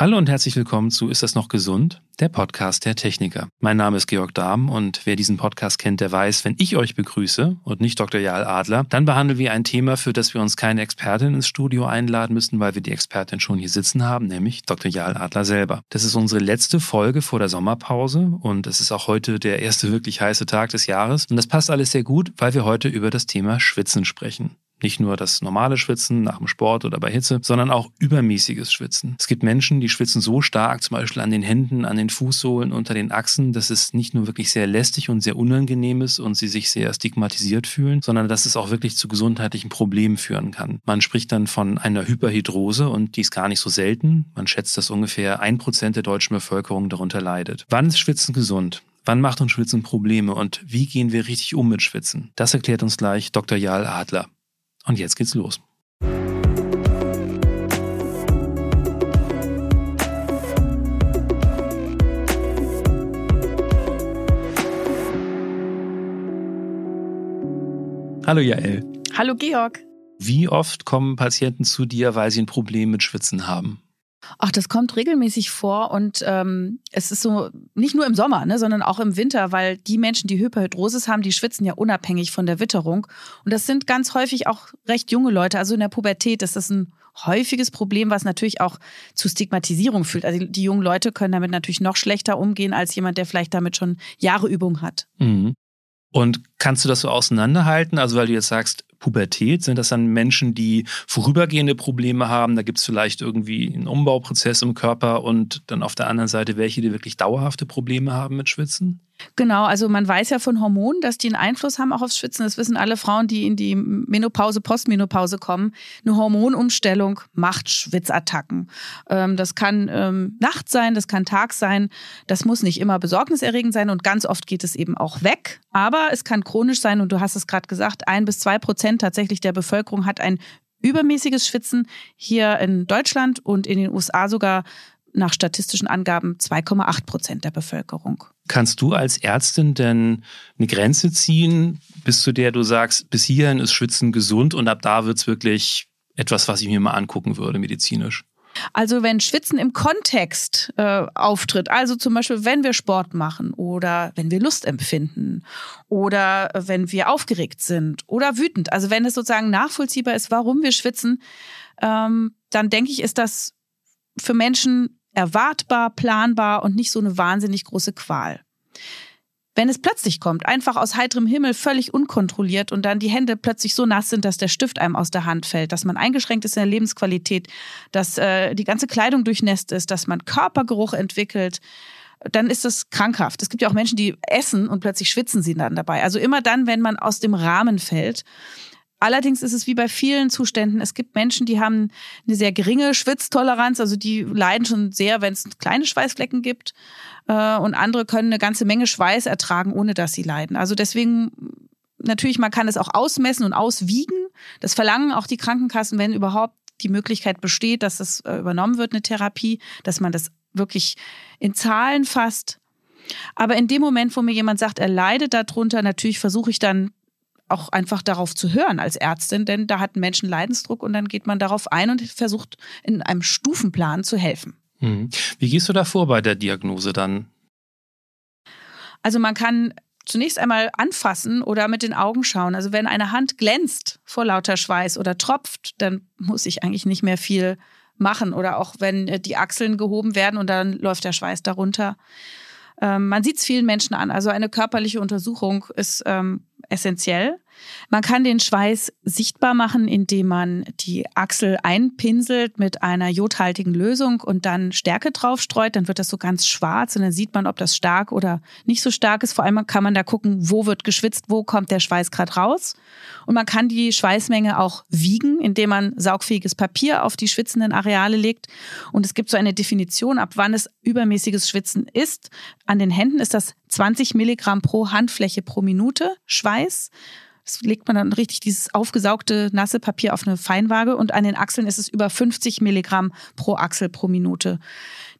Hallo und herzlich willkommen zu Ist das noch gesund? Der Podcast der Techniker. Mein Name ist Georg Dahm und wer diesen Podcast kennt, der weiß, wenn ich euch begrüße und nicht Dr. Jahl Adler, dann behandeln wir ein Thema, für das wir uns keine Expertin ins Studio einladen müssen, weil wir die Expertin schon hier sitzen haben, nämlich Dr. Jahl Adler selber. Das ist unsere letzte Folge vor der Sommerpause und es ist auch heute der erste wirklich heiße Tag des Jahres und das passt alles sehr gut, weil wir heute über das Thema Schwitzen sprechen. Nicht nur das normale Schwitzen nach dem Sport oder bei Hitze, sondern auch übermäßiges Schwitzen. Es gibt Menschen, die schwitzen so stark, zum Beispiel an den Händen, an den Fußsohlen, unter den Achsen, dass es nicht nur wirklich sehr lästig und sehr unangenehm ist und sie sich sehr stigmatisiert fühlen, sondern dass es auch wirklich zu gesundheitlichen Problemen führen kann. Man spricht dann von einer Hyperhidrose und die ist gar nicht so selten. Man schätzt, dass ungefähr ein Prozent der deutschen Bevölkerung darunter leidet. Wann ist Schwitzen gesund? Wann macht uns Schwitzen Probleme und wie gehen wir richtig um mit Schwitzen? Das erklärt uns gleich Dr. Jahl Adler. Und jetzt geht's los. Hallo Jael. Hallo Georg. Wie oft kommen Patienten zu dir, weil sie ein Problem mit Schwitzen haben? Ach, das kommt regelmäßig vor und ähm, es ist so nicht nur im Sommer, ne, sondern auch im Winter, weil die Menschen, die Hyperhidrosis haben, die schwitzen ja unabhängig von der Witterung. Und das sind ganz häufig auch recht junge Leute. Also in der Pubertät ist das ein häufiges Problem, was natürlich auch zu Stigmatisierung führt. Also die jungen Leute können damit natürlich noch schlechter umgehen als jemand, der vielleicht damit schon Jahre Übung hat. Mhm. Und kannst du das so auseinanderhalten? Also, weil du jetzt sagst, Pubertät, sind das dann Menschen, die vorübergehende Probleme haben? Da gibt es vielleicht irgendwie einen Umbauprozess im Körper und dann auf der anderen Seite welche, die wirklich dauerhafte Probleme haben mit Schwitzen? Genau, also man weiß ja von Hormonen, dass die einen Einfluss haben auch aufs Schwitzen. Das wissen alle Frauen, die in die Menopause, Postmenopause kommen. Eine Hormonumstellung macht Schwitzattacken. Ähm, das kann ähm, Nacht sein, das kann Tag sein. Das muss nicht immer besorgniserregend sein und ganz oft geht es eben auch weg. Aber es kann chronisch sein und du hast es gerade gesagt, ein bis zwei Prozent tatsächlich der Bevölkerung hat ein übermäßiges Schwitzen. Hier in Deutschland und in den USA sogar nach statistischen Angaben 2,8 Prozent der Bevölkerung. Kannst du als Ärztin denn eine Grenze ziehen, bis zu der du sagst, bis hierhin ist Schwitzen gesund und ab da wird es wirklich etwas, was ich mir mal angucken würde, medizinisch? Also wenn Schwitzen im Kontext äh, auftritt, also zum Beispiel wenn wir Sport machen oder wenn wir Lust empfinden oder wenn wir aufgeregt sind oder wütend, also wenn es sozusagen nachvollziehbar ist, warum wir schwitzen, ähm, dann denke ich, ist das für Menschen erwartbar, planbar und nicht so eine wahnsinnig große Qual. Wenn es plötzlich kommt, einfach aus heiterem Himmel, völlig unkontrolliert und dann die Hände plötzlich so nass sind, dass der Stift einem aus der Hand fällt, dass man eingeschränkt ist in der Lebensqualität, dass äh, die ganze Kleidung durchnässt ist, dass man Körpergeruch entwickelt, dann ist das krankhaft. Es gibt ja auch Menschen, die essen und plötzlich schwitzen sie dann dabei. Also immer dann, wenn man aus dem Rahmen fällt. Allerdings ist es wie bei vielen Zuständen, es gibt Menschen, die haben eine sehr geringe Schwitztoleranz, also die leiden schon sehr, wenn es kleine Schweißflecken gibt. Äh, und andere können eine ganze Menge Schweiß ertragen, ohne dass sie leiden. Also deswegen, natürlich, man kann es auch ausmessen und auswiegen. Das verlangen auch die Krankenkassen, wenn überhaupt die Möglichkeit besteht, dass das äh, übernommen wird, eine Therapie, dass man das wirklich in Zahlen fasst. Aber in dem Moment, wo mir jemand sagt, er leidet darunter, natürlich versuche ich dann auch einfach darauf zu hören als Ärztin, denn da hat ein Menschen Leidensdruck und dann geht man darauf ein und versucht in einem Stufenplan zu helfen. Mhm. Wie gehst du da vor bei der Diagnose dann? Also man kann zunächst einmal anfassen oder mit den Augen schauen. Also wenn eine Hand glänzt vor lauter Schweiß oder tropft, dann muss ich eigentlich nicht mehr viel machen. Oder auch wenn äh, die Achseln gehoben werden und dann läuft der Schweiß darunter. Ähm, man sieht es vielen Menschen an. Also eine körperliche Untersuchung ist ähm, essentiell. Man kann den Schweiß sichtbar machen, indem man die Achsel einpinselt mit einer jodhaltigen Lösung und dann Stärke draufstreut. Dann wird das so ganz schwarz und dann sieht man, ob das stark oder nicht so stark ist. Vor allem kann man da gucken, wo wird geschwitzt, wo kommt der Schweiß gerade raus. Und man kann die Schweißmenge auch wiegen, indem man saugfähiges Papier auf die schwitzenden Areale legt. Und es gibt so eine Definition, ab wann es übermäßiges Schwitzen ist. An den Händen ist das 20 Milligramm pro Handfläche pro Minute Schweiß. Das legt man dann richtig dieses aufgesaugte nasse Papier auf eine Feinwaage und an den Achseln ist es über 50 Milligramm pro Achsel pro Minute.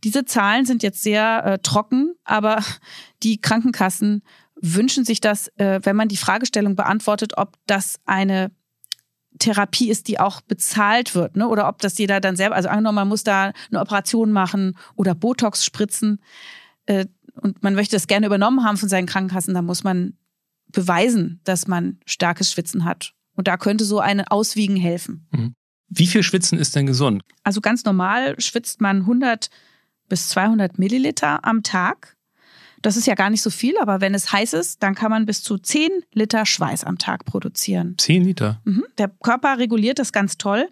Diese Zahlen sind jetzt sehr äh, trocken, aber die Krankenkassen wünschen sich das, äh, wenn man die Fragestellung beantwortet, ob das eine Therapie ist, die auch bezahlt wird, ne? Oder ob das jeder dann selber, also angenommen, man muss da eine Operation machen oder Botox spritzen äh, und man möchte das gerne übernommen haben von seinen Krankenkassen, dann muss man beweisen, dass man starkes Schwitzen hat. Und da könnte so eine Auswiegen helfen. Mhm. Wie viel Schwitzen ist denn gesund? Also ganz normal schwitzt man 100 bis 200 Milliliter am Tag. Das ist ja gar nicht so viel, aber wenn es heiß ist, dann kann man bis zu 10 Liter Schweiß am Tag produzieren. 10 Liter? Mhm. Der Körper reguliert das ganz toll.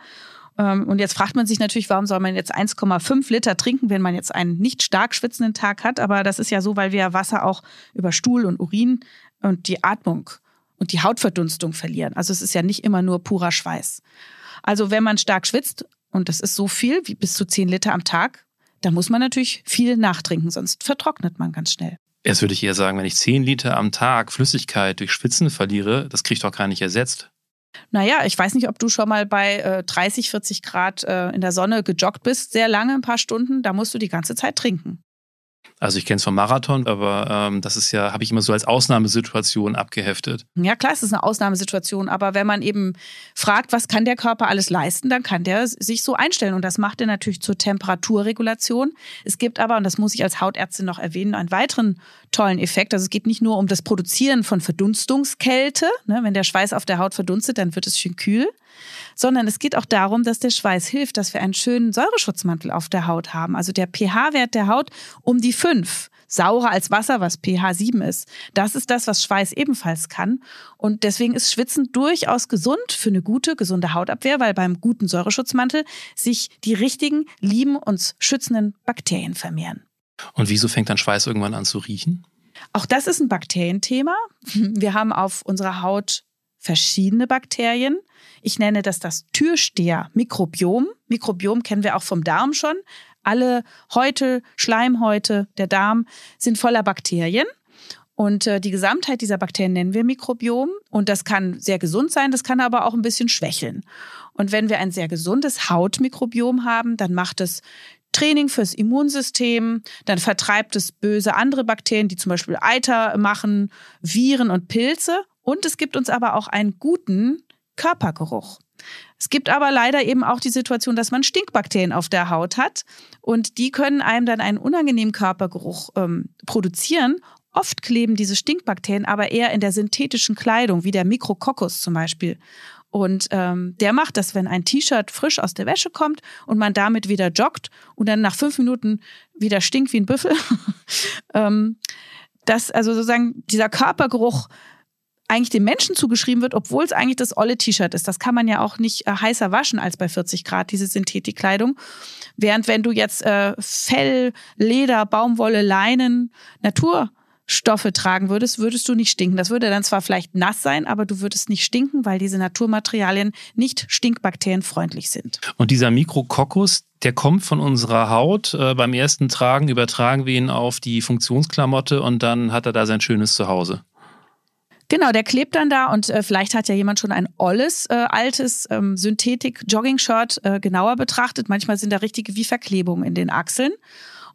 Ähm, und jetzt fragt man sich natürlich, warum soll man jetzt 1,5 Liter trinken, wenn man jetzt einen nicht stark schwitzenden Tag hat? Aber das ist ja so, weil wir Wasser auch über Stuhl und Urin und die Atmung und die Hautverdunstung verlieren. Also es ist ja nicht immer nur purer Schweiß. Also wenn man stark schwitzt, und das ist so viel wie bis zu 10 Liter am Tag, dann muss man natürlich viel nachtrinken, sonst vertrocknet man ganz schnell. Jetzt würde ich eher sagen, wenn ich 10 Liter am Tag Flüssigkeit durch Schwitzen verliere, das kriege ich doch gar nicht ersetzt. Naja, ich weiß nicht, ob du schon mal bei äh, 30, 40 Grad äh, in der Sonne gejoggt bist, sehr lange, ein paar Stunden, da musst du die ganze Zeit trinken. Also ich kenne es vom Marathon, aber ähm, das ist ja, habe ich immer so als Ausnahmesituation abgeheftet. Ja, klar, es ist eine Ausnahmesituation, aber wenn man eben fragt, was kann der Körper alles leisten, dann kann der sich so einstellen. Und das macht er natürlich zur Temperaturregulation. Es gibt aber, und das muss ich als Hautärztin noch erwähnen, einen weiteren tollen Effekt. Also es geht nicht nur um das Produzieren von Verdunstungskälte. Ne? Wenn der Schweiß auf der Haut verdunstet, dann wird es schön kühl sondern es geht auch darum, dass der Schweiß hilft, dass wir einen schönen Säureschutzmantel auf der Haut haben. Also der pH-Wert der Haut um die 5 saurer als Wasser, was pH 7 ist. Das ist das, was Schweiß ebenfalls kann. Und deswegen ist Schwitzen durchaus gesund für eine gute, gesunde Hautabwehr, weil beim guten Säureschutzmantel sich die richtigen, lieben, uns schützenden Bakterien vermehren. Und wieso fängt dann Schweiß irgendwann an zu riechen? Auch das ist ein Bakterienthema. Wir haben auf unserer Haut verschiedene Bakterien. Ich nenne das das Türsteher-Mikrobiom. Mikrobiom kennen wir auch vom Darm schon. Alle Häute, Schleimhäute, der Darm sind voller Bakterien. Und äh, die Gesamtheit dieser Bakterien nennen wir Mikrobiom. Und das kann sehr gesund sein, das kann aber auch ein bisschen schwächeln. Und wenn wir ein sehr gesundes Hautmikrobiom haben, dann macht es Training fürs Immunsystem, dann vertreibt es böse andere Bakterien, die zum Beispiel Eiter machen, Viren und Pilze. Und es gibt uns aber auch einen guten Körpergeruch. Es gibt aber leider eben auch die Situation, dass man Stinkbakterien auf der Haut hat und die können einem dann einen unangenehmen Körpergeruch ähm, produzieren. Oft kleben diese Stinkbakterien aber eher in der synthetischen Kleidung, wie der Mikrokokus zum Beispiel. Und ähm, der macht das, wenn ein T-Shirt frisch aus der Wäsche kommt und man damit wieder joggt und dann nach fünf Minuten wieder stinkt wie ein Büffel. ähm, das, also sozusagen dieser Körpergeruch eigentlich dem Menschen zugeschrieben wird, obwohl es eigentlich das olle T-Shirt ist. Das kann man ja auch nicht äh, heißer waschen als bei 40 Grad, diese Synthetikkleidung. Während wenn du jetzt äh, Fell, Leder, Baumwolle, Leinen, Naturstoffe tragen würdest, würdest du nicht stinken. Das würde dann zwar vielleicht nass sein, aber du würdest nicht stinken, weil diese Naturmaterialien nicht stinkbakterienfreundlich sind. Und dieser Mikrokokus, der kommt von unserer Haut. Äh, beim ersten Tragen übertragen wir ihn auf die Funktionsklamotte und dann hat er da sein schönes Zuhause. Genau, der klebt dann da und äh, vielleicht hat ja jemand schon ein olles, äh, altes ähm, Synthetik-Jogging-Shirt äh, genauer betrachtet. Manchmal sind da richtige wie Verklebungen in den Achseln.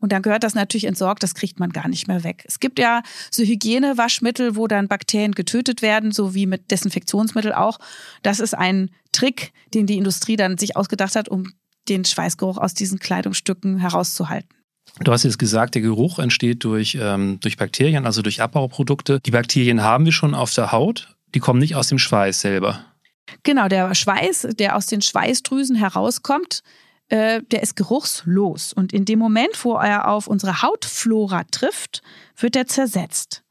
Und dann gehört das natürlich entsorgt, das kriegt man gar nicht mehr weg. Es gibt ja so Hygienewaschmittel, wo dann Bakterien getötet werden, so wie mit Desinfektionsmittel auch. Das ist ein Trick, den die Industrie dann sich ausgedacht hat, um den Schweißgeruch aus diesen Kleidungsstücken herauszuhalten. Du hast jetzt gesagt, der Geruch entsteht durch, ähm, durch Bakterien, also durch Abbauprodukte. Die Bakterien haben wir schon auf der Haut, die kommen nicht aus dem Schweiß selber. Genau, der Schweiß, der aus den Schweißdrüsen herauskommt, äh, der ist geruchslos. Und in dem Moment, wo er auf unsere Hautflora trifft, wird er zersetzt.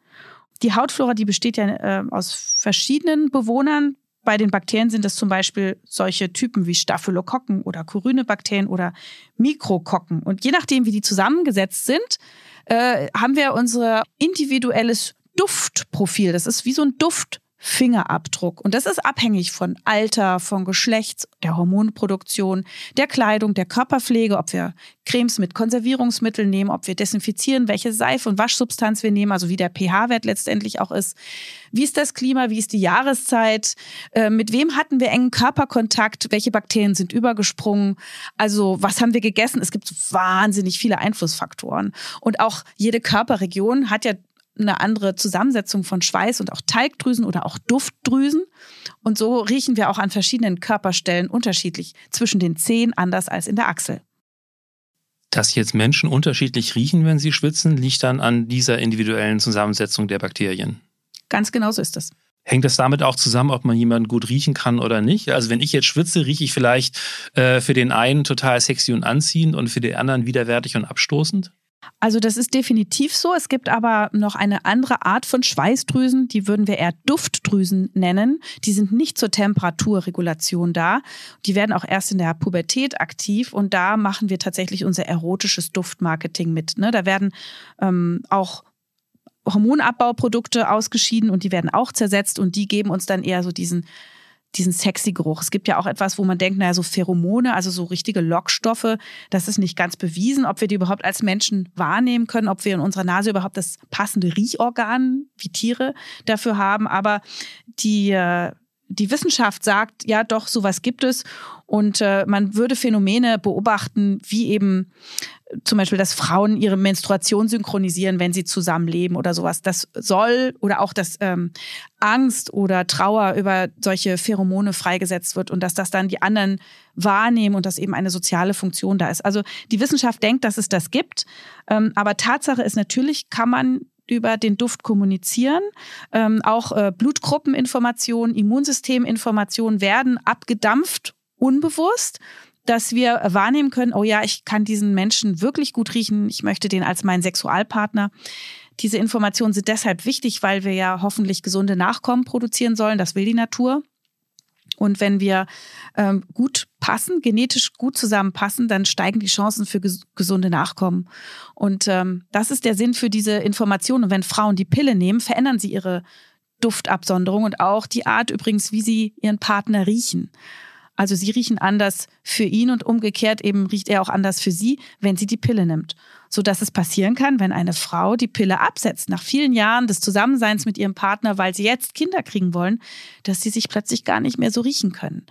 Die Hautflora, die besteht ja äh, aus verschiedenen Bewohnern, bei den Bakterien sind es zum Beispiel solche Typen wie Staphylokokken oder Corynebakterien oder Mikrokokken. Und je nachdem, wie die zusammengesetzt sind, äh, haben wir unser individuelles Duftprofil. Das ist wie so ein Duft. Fingerabdruck. Und das ist abhängig von Alter, von Geschlecht, der Hormonproduktion, der Kleidung, der Körperpflege, ob wir Cremes mit Konservierungsmitteln nehmen, ob wir desinfizieren, welche Seife und Waschsubstanz wir nehmen, also wie der pH-Wert letztendlich auch ist. Wie ist das Klima? Wie ist die Jahreszeit? Äh, mit wem hatten wir engen Körperkontakt? Welche Bakterien sind übergesprungen? Also was haben wir gegessen? Es gibt wahnsinnig viele Einflussfaktoren. Und auch jede Körperregion hat ja eine andere Zusammensetzung von Schweiß und auch Talgdrüsen oder auch Duftdrüsen. Und so riechen wir auch an verschiedenen Körperstellen unterschiedlich, zwischen den Zehen anders als in der Achsel. Dass jetzt Menschen unterschiedlich riechen, wenn sie schwitzen, liegt dann an dieser individuellen Zusammensetzung der Bakterien. Ganz genau so ist es. Hängt das damit auch zusammen, ob man jemanden gut riechen kann oder nicht? Also wenn ich jetzt schwitze, rieche ich vielleicht äh, für den einen total sexy und anziehend und für den anderen widerwärtig und abstoßend? Also das ist definitiv so. Es gibt aber noch eine andere Art von Schweißdrüsen, die würden wir eher Duftdrüsen nennen. Die sind nicht zur Temperaturregulation da. Die werden auch erst in der Pubertät aktiv und da machen wir tatsächlich unser erotisches Duftmarketing mit. Ne? Da werden ähm, auch Hormonabbauprodukte ausgeschieden und die werden auch zersetzt und die geben uns dann eher so diesen diesen sexy Geruch. Es gibt ja auch etwas, wo man denkt, naja, so Pheromone, also so richtige Lockstoffe, das ist nicht ganz bewiesen, ob wir die überhaupt als Menschen wahrnehmen können, ob wir in unserer Nase überhaupt das passende Riechorgan wie Tiere dafür haben. Aber die, äh, die Wissenschaft sagt, ja doch, sowas gibt es. Und äh, man würde Phänomene beobachten, wie eben zum Beispiel, dass Frauen ihre Menstruation synchronisieren, wenn sie zusammenleben oder sowas. Das soll oder auch, dass ähm, Angst oder Trauer über solche Pheromone freigesetzt wird und dass das dann die anderen wahrnehmen und dass eben eine soziale Funktion da ist. Also die Wissenschaft denkt, dass es das gibt, ähm, aber Tatsache ist natürlich, kann man über den Duft kommunizieren. Ähm, auch äh, Blutgruppeninformationen, Immunsysteminformationen werden abgedampft, unbewusst dass wir wahrnehmen können, oh ja, ich kann diesen Menschen wirklich gut riechen, ich möchte den als meinen Sexualpartner. Diese Informationen sind deshalb wichtig, weil wir ja hoffentlich gesunde Nachkommen produzieren sollen. Das will die Natur. Und wenn wir ähm, gut passen, genetisch gut zusammenpassen, dann steigen die Chancen für ges gesunde Nachkommen. Und ähm, das ist der Sinn für diese Information. Und wenn Frauen die Pille nehmen, verändern sie ihre Duftabsonderung und auch die Art übrigens, wie sie ihren Partner riechen. Also sie riechen anders für ihn und umgekehrt eben riecht er auch anders für sie, wenn sie die Pille nimmt. So dass es passieren kann, wenn eine Frau die Pille absetzt, nach vielen Jahren des Zusammenseins mit ihrem Partner, weil sie jetzt Kinder kriegen wollen, dass sie sich plötzlich gar nicht mehr so riechen können.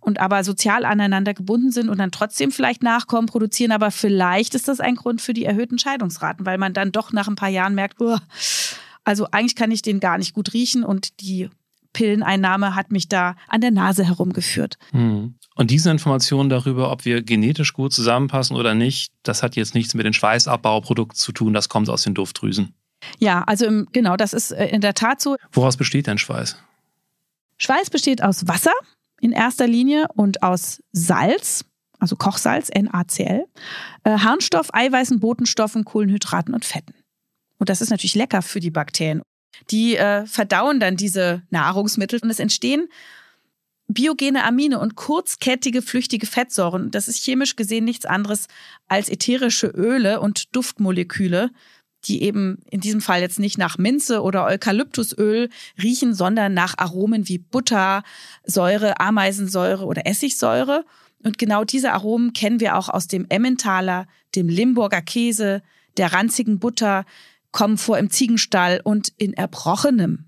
Und aber sozial aneinander gebunden sind und dann trotzdem vielleicht Nachkommen produzieren, aber vielleicht ist das ein Grund für die erhöhten Scheidungsraten, weil man dann doch nach ein paar Jahren merkt, oh, also eigentlich kann ich den gar nicht gut riechen und die Pilleneinnahme hat mich da an der Nase herumgeführt. Hm. Und diese Information darüber, ob wir genetisch gut zusammenpassen oder nicht, das hat jetzt nichts mit den Schweißabbauprodukten zu tun, das kommt aus den Duftdrüsen. Ja, also im, genau, das ist äh, in der Tat so. Woraus besteht denn Schweiß? Schweiß besteht aus Wasser in erster Linie und aus Salz, also Kochsalz, NaCl, äh, Harnstoff, Eiweißen, Botenstoffen, Kohlenhydraten und Fetten. Und das ist natürlich lecker für die Bakterien die äh, verdauen dann diese Nahrungsmittel und es entstehen biogene Amine und kurzkettige flüchtige Fettsäuren. Das ist chemisch gesehen nichts anderes als ätherische Öle und Duftmoleküle, die eben in diesem Fall jetzt nicht nach Minze oder Eukalyptusöl riechen, sondern nach Aromen wie Butter, Säure, Ameisensäure oder Essigsäure. Und genau diese Aromen kennen wir auch aus dem Emmentaler, dem Limburger Käse, der ranzigen Butter, kommen vor im Ziegenstall und in Erbrochenem.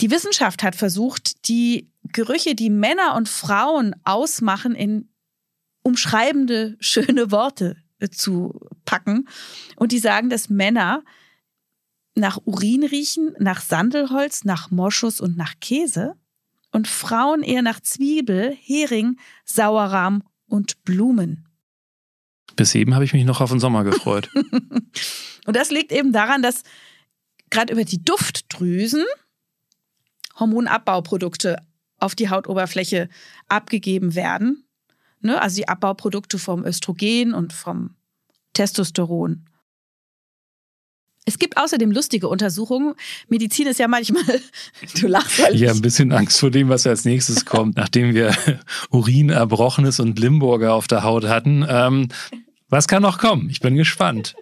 Die Wissenschaft hat versucht, die Gerüche, die Männer und Frauen ausmachen, in umschreibende, schöne Worte äh, zu packen. Und die sagen, dass Männer nach Urin riechen, nach Sandelholz, nach Moschus und nach Käse und Frauen eher nach Zwiebel, Hering, Sauerrahm und Blumen. Bis eben habe ich mich noch auf den Sommer gefreut. und das liegt eben daran, dass gerade über die Duftdrüsen Hormonabbauprodukte auf die Hautoberfläche abgegeben werden. Ne? Also die Abbauprodukte vom Östrogen und vom Testosteron. Es gibt außerdem lustige Untersuchungen. Medizin ist ja manchmal, du lachst. Weil ich habe ein bisschen Angst vor dem, was als nächstes kommt, nachdem wir Urin, Erbrochenes und Limburger auf der Haut hatten. Ähm, was kann noch kommen? Ich bin gespannt.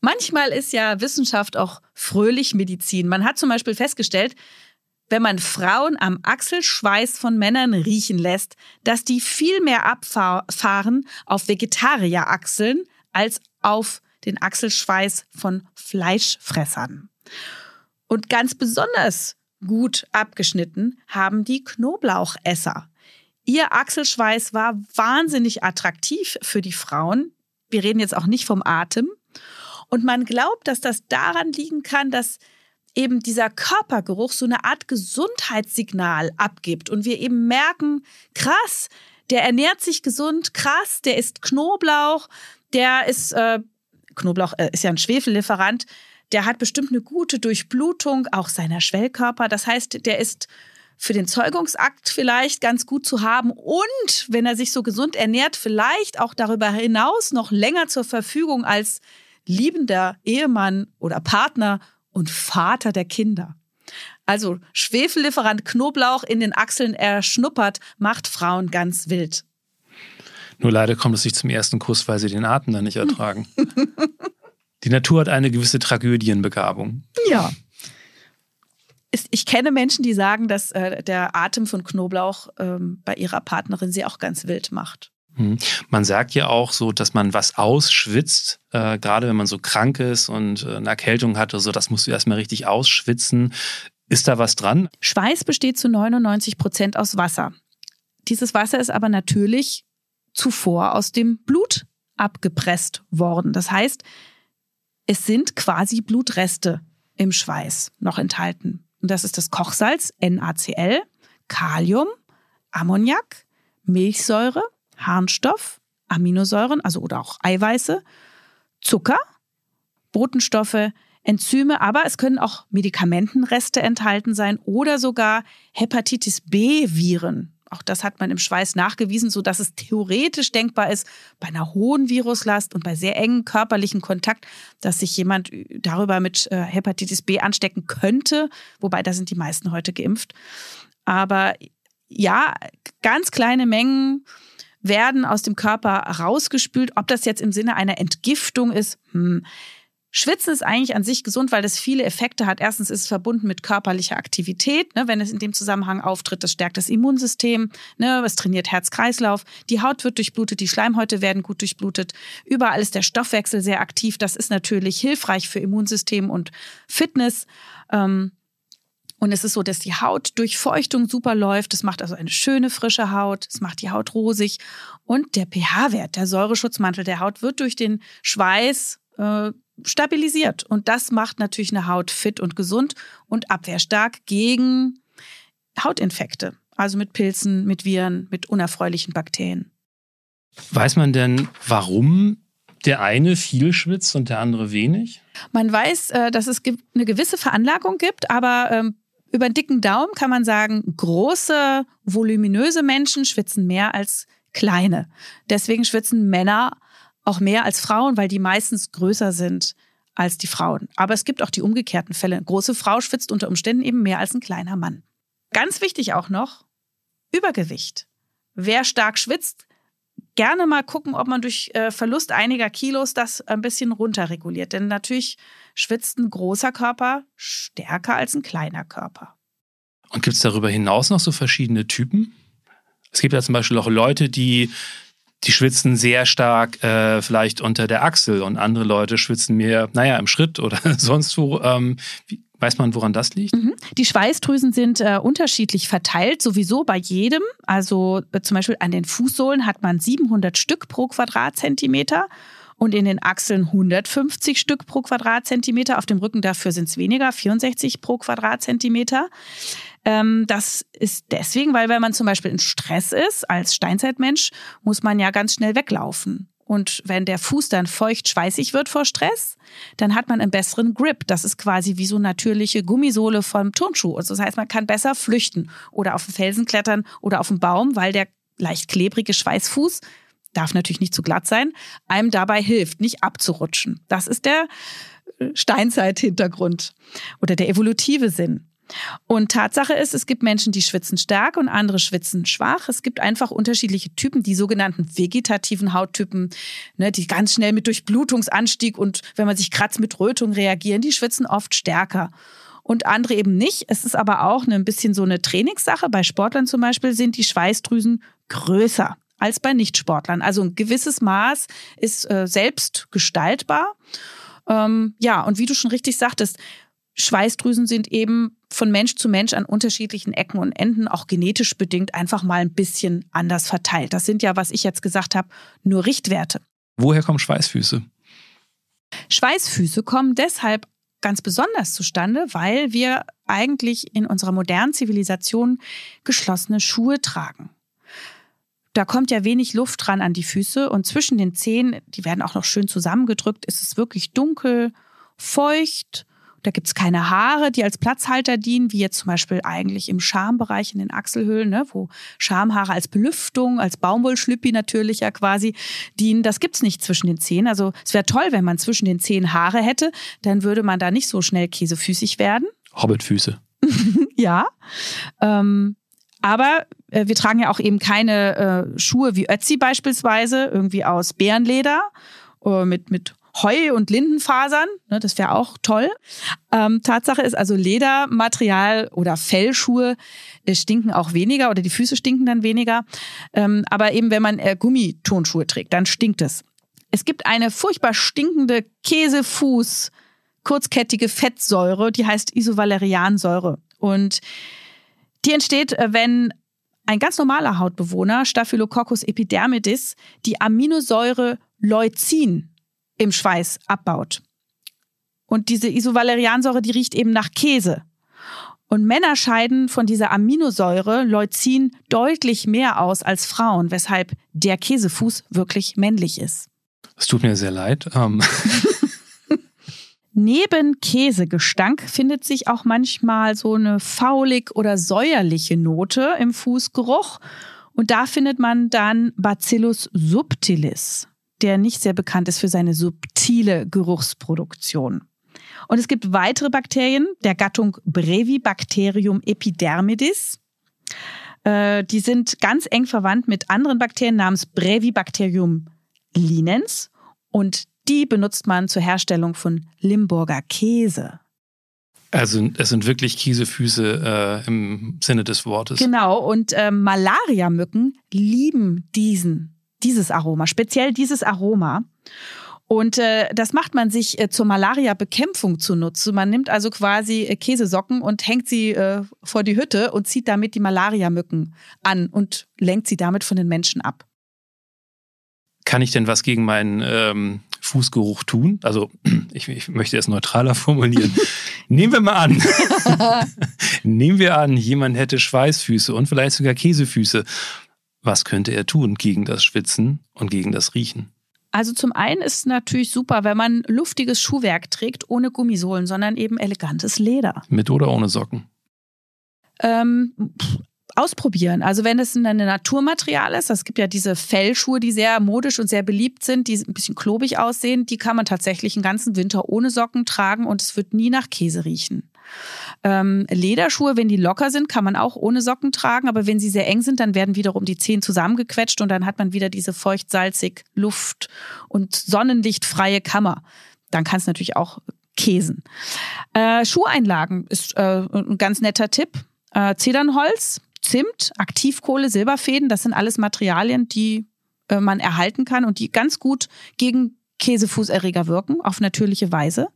Manchmal ist ja Wissenschaft auch fröhlich Medizin. Man hat zum Beispiel festgestellt, wenn man Frauen am Achselschweiß von Männern riechen lässt, dass die viel mehr abfahren auf Vegetarierachseln als auf den Achselschweiß von Fleischfressern. Und ganz besonders gut abgeschnitten haben die Knoblauchesser. Ihr Achselschweiß war wahnsinnig attraktiv für die Frauen, wir reden jetzt auch nicht vom Atem. Und man glaubt, dass das daran liegen kann, dass eben dieser Körpergeruch so eine Art Gesundheitssignal abgibt und wir eben merken, krass, der ernährt sich gesund, krass, der isst Knoblauch, der ist, äh, Knoblauch äh, ist ja ein Schwefellieferant, der hat bestimmt eine gute Durchblutung auch seiner Schwellkörper. Das heißt, der ist für den Zeugungsakt vielleicht ganz gut zu haben und wenn er sich so gesund ernährt, vielleicht auch darüber hinaus noch länger zur Verfügung als liebender Ehemann oder Partner und Vater der Kinder. Also Schwefellieferant Knoblauch in den Achseln erschnuppert, macht Frauen ganz wild. Nur leider kommt es nicht zum ersten Kuss, weil sie den Atem dann nicht ertragen. Die Natur hat eine gewisse Tragödienbegabung. Ja. Ich kenne Menschen, die sagen, dass äh, der Atem von Knoblauch ähm, bei ihrer Partnerin sie auch ganz wild macht. Hm. Man sagt ja auch so, dass man was ausschwitzt, äh, gerade wenn man so krank ist und äh, eine Erkältung hat oder so, das musst du erstmal richtig ausschwitzen. Ist da was dran? Schweiß besteht zu 99 Prozent aus Wasser. Dieses Wasser ist aber natürlich zuvor aus dem Blut abgepresst worden. Das heißt, es sind quasi Blutreste im Schweiß noch enthalten. Und das ist das Kochsalz, NaCl, Kalium, Ammoniak, Milchsäure, Harnstoff, Aminosäuren, also oder auch Eiweiße, Zucker, Botenstoffe, Enzyme, aber es können auch Medikamentenreste enthalten sein oder sogar Hepatitis B-Viren. Auch das hat man im Schweiß nachgewiesen, so dass es theoretisch denkbar ist, bei einer hohen Viruslast und bei sehr engen körperlichen Kontakt, dass sich jemand darüber mit äh, Hepatitis B anstecken könnte. Wobei da sind die meisten heute geimpft. Aber ja, ganz kleine Mengen werden aus dem Körper rausgespült. Ob das jetzt im Sinne einer Entgiftung ist, hm, Schwitzen ist eigentlich an sich gesund, weil das viele Effekte hat. Erstens ist es verbunden mit körperlicher Aktivität, ne, wenn es in dem Zusammenhang auftritt. Das stärkt das Immunsystem, ne, es trainiert Herz-Kreislauf. Die Haut wird durchblutet, die Schleimhäute werden gut durchblutet. Überall ist der Stoffwechsel sehr aktiv. Das ist natürlich hilfreich für Immunsystem und Fitness. Ähm, und es ist so, dass die Hautdurchfeuchtung super läuft. Es macht also eine schöne frische Haut. Es macht die Haut rosig. Und der pH-Wert, der Säureschutzmantel der Haut, wird durch den Schweiß äh, stabilisiert. Und das macht natürlich eine Haut fit und gesund und abwehrstark gegen Hautinfekte. Also mit Pilzen, mit Viren, mit unerfreulichen Bakterien. Weiß man denn, warum der eine viel schwitzt und der andere wenig? Man weiß, äh, dass es eine gewisse Veranlagung gibt, aber ähm, über den dicken Daumen kann man sagen, große, voluminöse Menschen schwitzen mehr als kleine. Deswegen schwitzen Männer auch mehr als Frauen, weil die meistens größer sind als die Frauen. Aber es gibt auch die umgekehrten Fälle. Eine große Frau schwitzt unter Umständen eben mehr als ein kleiner Mann. Ganz wichtig auch noch, Übergewicht. Wer stark schwitzt, gerne mal gucken, ob man durch äh, Verlust einiger Kilos das ein bisschen runterreguliert. Denn natürlich schwitzt ein großer Körper stärker als ein kleiner Körper. Und gibt es darüber hinaus noch so verschiedene Typen? Es gibt ja zum Beispiel auch Leute, die die schwitzen sehr stark äh, vielleicht unter der Achsel und andere Leute schwitzen mehr, naja, im Schritt oder sonst wo. Ähm, wie, weiß man, woran das liegt? Mhm. Die Schweißdrüsen sind äh, unterschiedlich verteilt, sowieso bei jedem. Also äh, zum Beispiel an den Fußsohlen hat man 700 Stück pro Quadratzentimeter und in den Achseln 150 Stück pro Quadratzentimeter. Auf dem Rücken dafür sind es weniger, 64 pro Quadratzentimeter. Ähm, das ist deswegen, weil wenn man zum Beispiel in Stress ist, als Steinzeitmensch, muss man ja ganz schnell weglaufen. Und wenn der Fuß dann feucht schweißig wird vor Stress, dann hat man einen besseren Grip. Das ist quasi wie so natürliche Gummisohle vom Turnschuh. Also das heißt, man kann besser flüchten oder auf den Felsen klettern oder auf den Baum, weil der leicht klebrige Schweißfuß darf natürlich nicht zu glatt sein, einem dabei hilft, nicht abzurutschen. Das ist der äh, Steinzeit-Hintergrund oder der evolutive Sinn. Und Tatsache ist, es gibt Menschen, die schwitzen stark und andere schwitzen schwach. Es gibt einfach unterschiedliche Typen, die sogenannten vegetativen Hauttypen, ne, die ganz schnell mit Durchblutungsanstieg und wenn man sich kratzt mit Rötung reagieren, die schwitzen oft stärker und andere eben nicht. Es ist aber auch ein bisschen so eine Trainingssache. Bei Sportlern zum Beispiel sind die Schweißdrüsen größer als bei Nichtsportlern. Also ein gewisses Maß ist äh, selbst gestaltbar. Ähm, ja, und wie du schon richtig sagtest, Schweißdrüsen sind eben von Mensch zu Mensch an unterschiedlichen Ecken und Enden, auch genetisch bedingt, einfach mal ein bisschen anders verteilt. Das sind ja, was ich jetzt gesagt habe, nur Richtwerte. Woher kommen Schweißfüße? Schweißfüße kommen deshalb ganz besonders zustande, weil wir eigentlich in unserer modernen Zivilisation geschlossene Schuhe tragen. Da kommt ja wenig Luft dran an die Füße und zwischen den Zehen, die werden auch noch schön zusammengedrückt, ist es wirklich dunkel, feucht da gibt's keine Haare, die als Platzhalter dienen, wie jetzt zum Beispiel eigentlich im Schambereich in den Achselhöhlen, ne, wo Schamhaare als Belüftung, als Baumwollschlüppi natürlich ja quasi dienen. Das gibt's nicht zwischen den Zehen. Also es wäre toll, wenn man zwischen den Zehen Haare hätte, dann würde man da nicht so schnell käsefüßig werden. Hobbitfüße. ja. Ähm, aber äh, wir tragen ja auch eben keine äh, Schuhe wie Ötzi beispielsweise, irgendwie aus Bärenleder äh, mit, mit Heu- und Lindenfasern. Ne, das wäre auch toll. Ähm, Tatsache ist also Ledermaterial oder Fellschuhe äh, stinken auch weniger oder die Füße stinken dann weniger. Ähm, aber eben wenn man äh, Gummitonschuhe trägt, dann stinkt es. Es gibt eine furchtbar stinkende Käsefuß kurzkettige Fettsäure, die heißt Isovaleriansäure. Und die entsteht, äh, wenn ein ganz normaler Hautbewohner, Staphylococcus epidermidis, die Aminosäure Leucin im Schweiß abbaut. Und diese Isovaleriansäure, die riecht eben nach Käse. Und Männer scheiden von dieser Aminosäure Leucin deutlich mehr aus als Frauen, weshalb der Käsefuß wirklich männlich ist. Es tut mir sehr leid. Ähm. Neben Käsegestank findet sich auch manchmal so eine faulig oder säuerliche Note im Fußgeruch. Und da findet man dann Bacillus subtilis der nicht sehr bekannt ist für seine subtile Geruchsproduktion. Und es gibt weitere Bakterien der Gattung Brevibacterium epidermidis. Äh, die sind ganz eng verwandt mit anderen Bakterien namens Brevibacterium linens und die benutzt man zur Herstellung von Limburger Käse. Also es sind wirklich Käsefüße äh, im Sinne des Wortes. Genau, und äh, Malariamücken lieben diesen dieses Aroma, speziell dieses Aroma. Und äh, das macht man sich äh, zur Malaria-Bekämpfung zunutze. Man nimmt also quasi äh, Käsesocken und hängt sie äh, vor die Hütte und zieht damit die Malariamücken an und lenkt sie damit von den Menschen ab. Kann ich denn was gegen meinen ähm, Fußgeruch tun? Also ich, ich möchte es neutraler formulieren. Nehmen wir mal an. Nehmen wir an, jemand hätte Schweißfüße und vielleicht sogar Käsefüße. Was könnte er tun gegen das Schwitzen und gegen das Riechen? Also zum einen ist es natürlich super, wenn man luftiges Schuhwerk trägt, ohne Gummisohlen, sondern eben elegantes Leder. Mit oder ohne Socken? Ähm, ausprobieren. Also wenn es ein Naturmaterial ist, es gibt ja diese Fellschuhe, die sehr modisch und sehr beliebt sind, die ein bisschen klobig aussehen, die kann man tatsächlich den ganzen Winter ohne Socken tragen und es wird nie nach Käse riechen. Ähm, Lederschuhe, wenn die locker sind, kann man auch ohne Socken tragen, aber wenn sie sehr eng sind, dann werden wiederum die Zehen zusammengequetscht und dann hat man wieder diese feucht-salzig, luft- und sonnenlichtfreie Kammer. Dann kann es natürlich auch käsen. Äh, Schuheinlagen ist äh, ein ganz netter Tipp. Äh, Zedernholz, Zimt, Aktivkohle, Silberfäden, das sind alles Materialien, die äh, man erhalten kann und die ganz gut gegen Käsefußerreger wirken, auf natürliche Weise.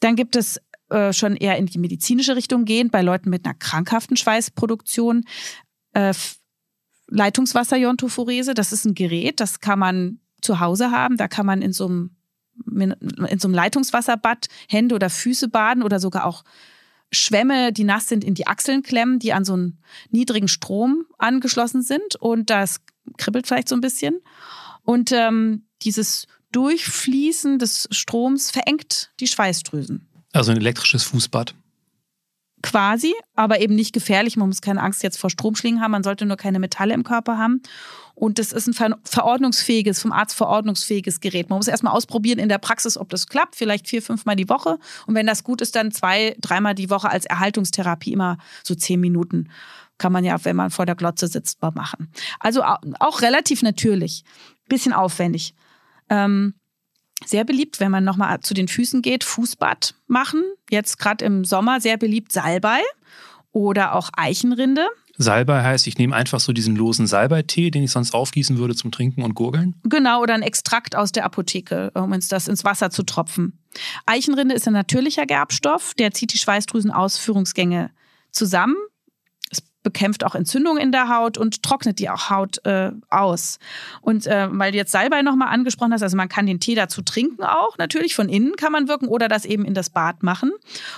Dann gibt es äh, schon eher in die medizinische Richtung gehen, bei Leuten mit einer krankhaften Schweißproduktion. Äh, Leitungswasser-Iontophorese, das ist ein Gerät, das kann man zu Hause haben. Da kann man in so einem, in so einem Leitungswasserbad Hände oder Füße baden oder sogar auch Schwämme, die nass sind, in die Achseln klemmen, die an so einen niedrigen Strom angeschlossen sind. Und das kribbelt vielleicht so ein bisschen. Und ähm, dieses Durchfließen des Stroms verengt die Schweißdrüsen. Also ein elektrisches Fußbad. Quasi, aber eben nicht gefährlich. Man muss keine Angst jetzt vor Stromschlingen haben. Man sollte nur keine Metalle im Körper haben. Und das ist ein verordnungsfähiges, vom Arzt verordnungsfähiges Gerät. Man muss erstmal ausprobieren in der Praxis, ob das klappt. Vielleicht vier, fünfmal die Woche. Und wenn das gut ist, dann zwei, dreimal die Woche als Erhaltungstherapie, immer so zehn Minuten. Kann man ja, wenn man vor der Glotze sitzt, mal machen. Also auch relativ natürlich. Bisschen aufwendig. Ähm, sehr beliebt, wenn man nochmal zu den Füßen geht, Fußbad machen. Jetzt gerade im Sommer sehr beliebt Salbei oder auch Eichenrinde. Salbei heißt, ich nehme einfach so diesen losen Salbeitee, den ich sonst aufgießen würde zum Trinken und Gurgeln? Genau, oder ein Extrakt aus der Apotheke, um das ins Wasser zu tropfen. Eichenrinde ist ein natürlicher Gerbstoff, der zieht die Schweißdrüsenausführungsgänge zusammen bekämpft auch Entzündungen in der Haut und trocknet die auch Haut äh, aus. Und äh, weil du jetzt Salbei nochmal angesprochen hast, also man kann den Tee dazu trinken auch, natürlich von innen kann man wirken oder das eben in das Bad machen.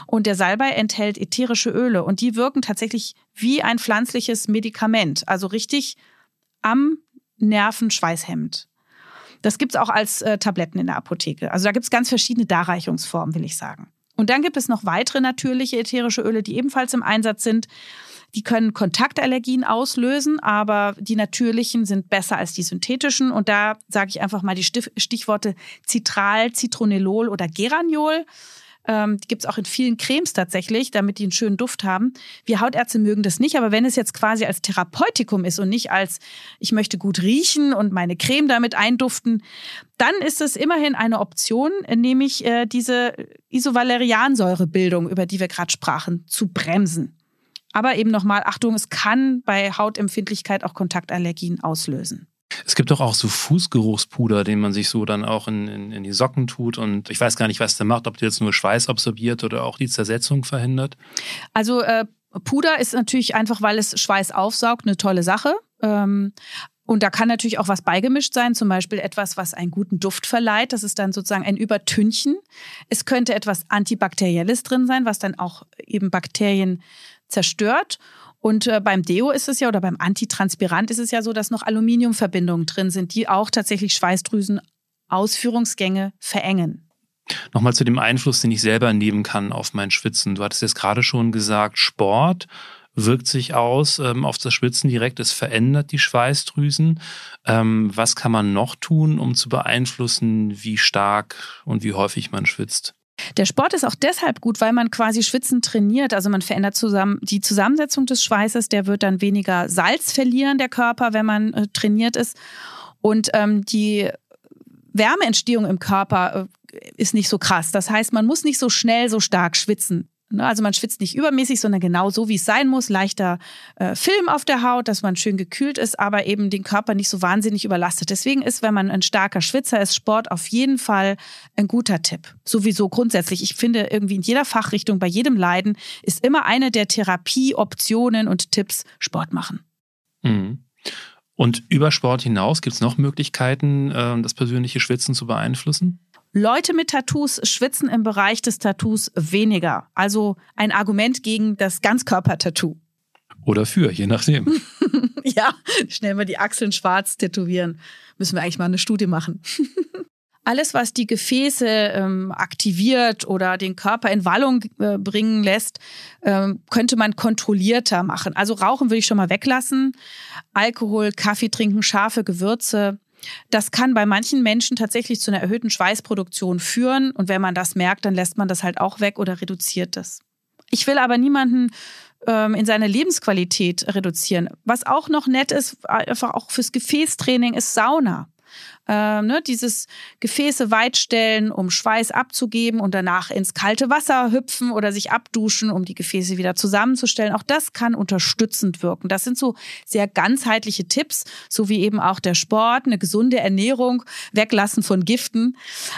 Und der Salbei enthält ätherische Öle und die wirken tatsächlich wie ein pflanzliches Medikament, also richtig am Nervenschweißhemd. Das gibt's auch als äh, Tabletten in der Apotheke. Also da gibt's ganz verschiedene Darreichungsformen, will ich sagen. Und dann gibt es noch weitere natürliche ätherische Öle, die ebenfalls im Einsatz sind. Die können Kontaktallergien auslösen, aber die natürlichen sind besser als die synthetischen. Und da sage ich einfach mal die Stichworte Citral, Citronellol oder Geraniol. Ähm, die gibt es auch in vielen Cremes tatsächlich, damit die einen schönen Duft haben. Wir Hautärzte mögen das nicht, aber wenn es jetzt quasi als Therapeutikum ist und nicht als ich möchte gut riechen und meine Creme damit einduften, dann ist es immerhin eine Option, nämlich äh, diese Isovaleriansäurebildung, über die wir gerade sprachen, zu bremsen. Aber eben nochmal, Achtung, es kann bei Hautempfindlichkeit auch Kontaktallergien auslösen. Es gibt doch auch so Fußgeruchspuder, den man sich so dann auch in, in, in, die Socken tut. Und ich weiß gar nicht, was der macht, ob der jetzt nur Schweiß absorbiert oder auch die Zersetzung verhindert. Also äh, Puder ist natürlich einfach, weil es Schweiß aufsaugt, eine tolle Sache. Ähm, und da kann natürlich auch was beigemischt sein, zum Beispiel etwas, was einen guten Duft verleiht. Das ist dann sozusagen ein Übertünchen. Es könnte etwas Antibakterielles drin sein, was dann auch eben Bakterien zerstört. Und äh, beim Deo ist es ja oder beim Antitranspirant ist es ja so, dass noch Aluminiumverbindungen drin sind, die auch tatsächlich Schweißdrüsen-Ausführungsgänge verengen. Nochmal zu dem Einfluss, den ich selber nehmen kann auf mein Schwitzen. Du hattest jetzt gerade schon gesagt, Sport wirkt sich aus ähm, auf das Schwitzen direkt. Es verändert die Schweißdrüsen. Ähm, was kann man noch tun, um zu beeinflussen, wie stark und wie häufig man schwitzt? Der Sport ist auch deshalb gut, weil man quasi Schwitzen trainiert. Also man verändert zusammen die Zusammensetzung des Schweißes. Der wird dann weniger Salz verlieren, der Körper, wenn man äh, trainiert ist. Und ähm, die Wärmeentstehung im Körper äh, ist nicht so krass. Das heißt, man muss nicht so schnell so stark schwitzen. Ne, also man schwitzt nicht übermäßig, sondern genau so, wie es sein muss. Leichter äh, Film auf der Haut, dass man schön gekühlt ist, aber eben den Körper nicht so wahnsinnig überlastet. Deswegen ist, wenn man ein starker Schwitzer ist, Sport auf jeden Fall ein guter Tipp. Sowieso grundsätzlich. Ich finde irgendwie in jeder Fachrichtung, bei jedem Leiden, ist immer eine der Therapieoptionen und Tipps Sport machen. Mhm. Und über Sport hinaus gibt es noch Möglichkeiten, äh, das persönliche Schwitzen zu beeinflussen? Leute mit Tattoos schwitzen im Bereich des Tattoos weniger. Also ein Argument gegen das Ganzkörper-Tattoo. Oder für, je nachdem. ja, schnell mal die Achseln schwarz tätowieren. Müssen wir eigentlich mal eine Studie machen. Alles, was die Gefäße ähm, aktiviert oder den Körper in Wallung äh, bringen lässt, ähm, könnte man kontrollierter machen. Also Rauchen würde ich schon mal weglassen. Alkohol, Kaffee trinken, scharfe Gewürze, das kann bei manchen Menschen tatsächlich zu einer erhöhten Schweißproduktion führen. Und wenn man das merkt, dann lässt man das halt auch weg oder reduziert das. Ich will aber niemanden ähm, in seiner Lebensqualität reduzieren. Was auch noch nett ist, einfach auch fürs Gefäßtraining, ist Sauna äh, ne, dieses Gefäße weitstellen, um Schweiß abzugeben und danach ins kalte Wasser hüpfen oder sich abduschen, um die Gefäße wieder zusammenzustellen. Auch das kann unterstützend wirken. Das sind so sehr ganzheitliche Tipps, so wie eben auch der Sport, eine gesunde Ernährung, Weglassen von Giften.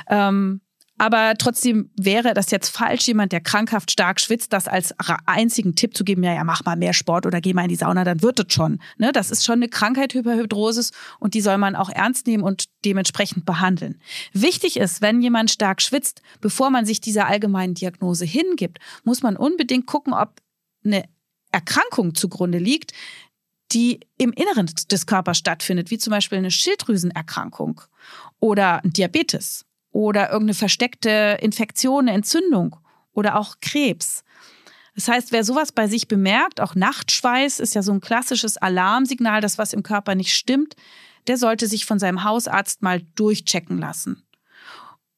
Ähm, aber trotzdem wäre das jetzt falsch, jemand, der krankhaft stark schwitzt, das als einzigen Tipp zu geben, ja, ja, mach mal mehr Sport oder geh mal in die Sauna, dann wird es schon. Ne? Das ist schon eine Krankheit, Hyperhidrosis, und die soll man auch ernst nehmen und dementsprechend behandeln. Wichtig ist, wenn jemand stark schwitzt, bevor man sich dieser allgemeinen Diagnose hingibt, muss man unbedingt gucken, ob eine Erkrankung zugrunde liegt, die im Inneren des Körpers stattfindet, wie zum Beispiel eine Schilddrüsenerkrankung oder ein Diabetes oder irgendeine versteckte Infektion, eine Entzündung oder auch Krebs. Das heißt, wer sowas bei sich bemerkt, auch Nachtschweiß ist ja so ein klassisches Alarmsignal, dass was im Körper nicht stimmt, der sollte sich von seinem Hausarzt mal durchchecken lassen.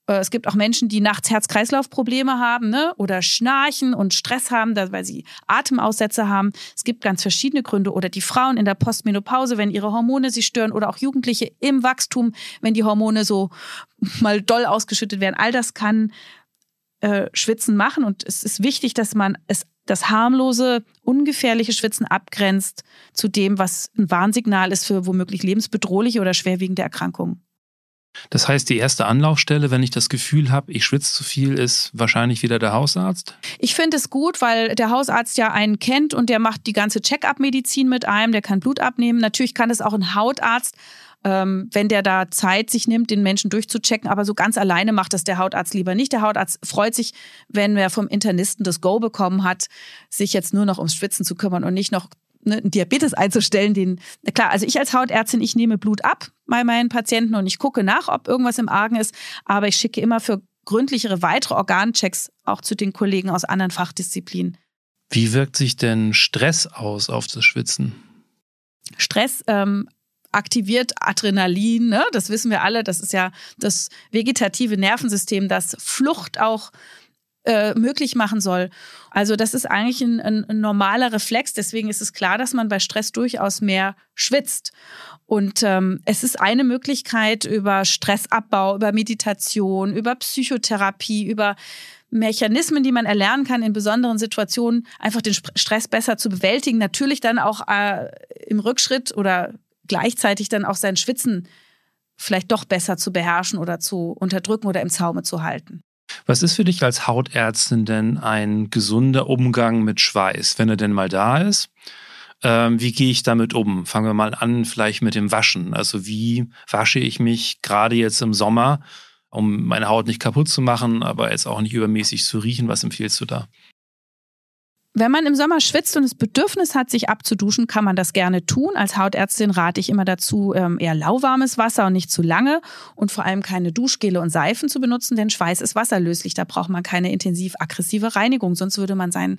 Äh, es gibt auch Menschen, die nachts Herz-Kreislauf-Probleme haben ne? oder schnarchen und Stress haben, weil sie Atemaussätze haben. Es gibt ganz verschiedene Gründe. Oder die Frauen in der Postmenopause, wenn ihre Hormone sie stören. Oder auch Jugendliche im Wachstum, wenn die Hormone so mal doll ausgeschüttet werden. All das kann äh, Schwitzen machen. Und es ist wichtig, dass man es das harmlose, ungefährliche Schwitzen abgrenzt zu dem, was ein Warnsignal ist für womöglich lebensbedrohliche oder schwerwiegende Erkrankungen. Das heißt, die erste Anlaufstelle, wenn ich das Gefühl habe, ich schwitze zu viel, ist wahrscheinlich wieder der Hausarzt? Ich finde es gut, weil der Hausarzt ja einen kennt und der macht die ganze Check-up-Medizin mit einem, der kann Blut abnehmen. Natürlich kann es auch ein Hautarzt, ähm, wenn der da Zeit sich nimmt, den Menschen durchzuchecken, aber so ganz alleine macht das der Hautarzt lieber nicht. Der Hautarzt freut sich, wenn er vom Internisten das Go bekommen hat, sich jetzt nur noch ums Schwitzen zu kümmern und nicht noch einen Diabetes einzustellen, den, klar, also ich als Hautärztin, ich nehme Blut ab bei meinen Patienten und ich gucke nach, ob irgendwas im Argen ist, aber ich schicke immer für gründlichere weitere Organchecks auch zu den Kollegen aus anderen Fachdisziplinen. Wie wirkt sich denn Stress aus auf das Schwitzen? Stress ähm, aktiviert Adrenalin, ne? das wissen wir alle, das ist ja das vegetative Nervensystem, das Flucht auch äh, möglich machen soll. Also das ist eigentlich ein, ein, ein, normaler Reflex. Deswegen ist es klar, dass man bei Stress durchaus mehr schwitzt. Und ähm, es ist eine Möglichkeit über Stressabbau, über Meditation, über Psychotherapie, über Mechanismen, die man erlernen kann in besonderen Situationen, einfach den Stress besser zu bewältigen. Natürlich dann auch äh, im Rückschritt oder gleichzeitig dann auch sein Schwitzen vielleicht doch besser zu beherrschen oder zu unterdrücken oder im Zaume zu halten. Was ist für dich als Hautärztin denn ein gesunder Umgang mit Schweiß, wenn er denn mal da ist? Ähm, wie gehe ich damit um? Fangen wir mal an, vielleicht mit dem Waschen. Also wie wasche ich mich gerade jetzt im Sommer, um meine Haut nicht kaputt zu machen, aber jetzt auch nicht übermäßig zu riechen? Was empfiehlst du da? Wenn man im Sommer schwitzt und das Bedürfnis hat, sich abzuduschen, kann man das gerne tun. Als Hautärztin rate ich immer dazu, ähm, eher lauwarmes Wasser und nicht zu lange und vor allem keine Duschgele und Seifen zu benutzen, denn Schweiß ist wasserlöslich. Da braucht man keine intensiv aggressive Reinigung, sonst würde man seinen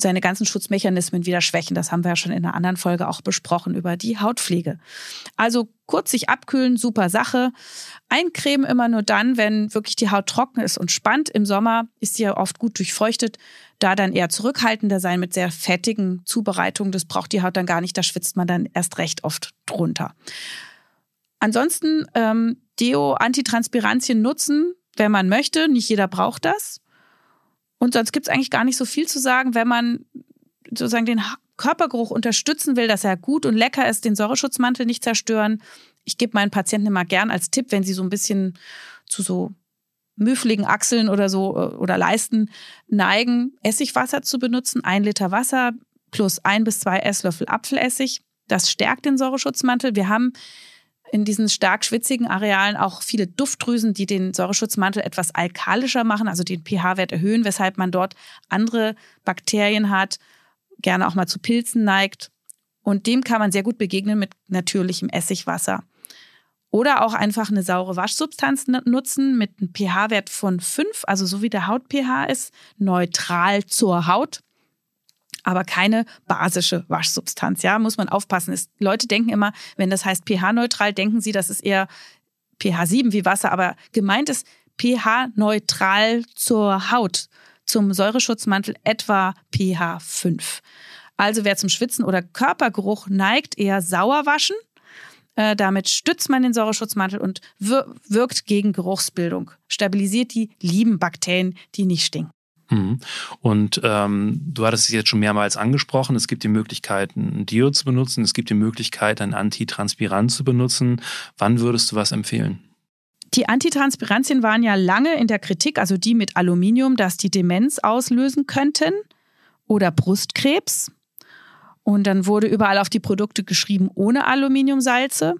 seine ganzen Schutzmechanismen wieder schwächen. Das haben wir ja schon in einer anderen Folge auch besprochen über die Hautpflege. Also kurz sich abkühlen, super Sache. Eincremen immer nur dann, wenn wirklich die Haut trocken ist und spannt. Im Sommer ist sie ja oft gut durchfeuchtet. Da dann eher zurückhaltender sein mit sehr fettigen Zubereitungen. Das braucht die Haut dann gar nicht. Da schwitzt man dann erst recht oft drunter. Ansonsten ähm, Deo, Antitranspirantien nutzen, wenn man möchte. Nicht jeder braucht das. Und sonst gibt es eigentlich gar nicht so viel zu sagen, wenn man sozusagen den Körpergeruch unterstützen will, dass er gut und lecker ist, den Säureschutzmantel nicht zerstören. Ich gebe meinen Patienten immer gern als Tipp, wenn sie so ein bisschen zu so müffligen Achseln oder so äh, oder Leisten neigen, Essigwasser zu benutzen. Ein Liter Wasser plus ein bis zwei Esslöffel Apfelessig. Das stärkt den Säureschutzmantel. Wir haben in diesen stark schwitzigen Arealen auch viele Duftdrüsen, die den Säureschutzmantel etwas alkalischer machen, also den pH-Wert erhöhen, weshalb man dort andere Bakterien hat, gerne auch mal zu Pilzen neigt. Und dem kann man sehr gut begegnen mit natürlichem Essigwasser. Oder auch einfach eine saure Waschsubstanz nutzen mit einem pH-Wert von 5, also so wie der Haut-pH ist, neutral zur Haut aber keine basische Waschsubstanz. Ja, muss man aufpassen. Es, Leute denken immer, wenn das heißt pH-neutral, denken sie, das ist eher pH 7 wie Wasser, aber gemeint ist pH-neutral zur Haut, zum Säureschutzmantel etwa pH 5. Also wer zum Schwitzen oder Körpergeruch neigt, eher sauer waschen. Äh, damit stützt man den Säureschutzmantel und wirkt gegen Geruchsbildung, stabilisiert die lieben Bakterien, die nicht stinken. Mhm. Und ähm, du hattest es jetzt schon mehrmals angesprochen, es gibt die Möglichkeit, ein Dio zu benutzen, es gibt die Möglichkeit, ein Antitranspirant zu benutzen. Wann würdest du was empfehlen? Die Antitranspirantien waren ja lange in der Kritik, also die mit Aluminium, dass die Demenz auslösen könnten oder Brustkrebs. Und dann wurde überall auf die Produkte geschrieben ohne Aluminiumsalze.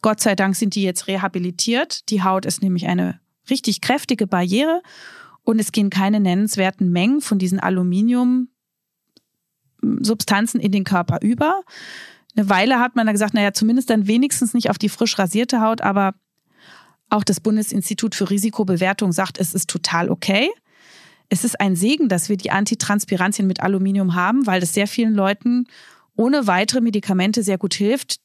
Gott sei Dank sind die jetzt rehabilitiert. Die Haut ist nämlich eine richtig kräftige Barriere und es gehen keine nennenswerten Mengen von diesen Aluminiumsubstanzen in den Körper über. Eine Weile hat man da gesagt, naja, zumindest dann wenigstens nicht auf die frisch rasierte Haut, aber auch das Bundesinstitut für Risikobewertung sagt, es ist total okay. Es ist ein Segen, dass wir die Antitranspirantien mit Aluminium haben, weil das sehr vielen Leuten ohne weitere Medikamente sehr gut hilft,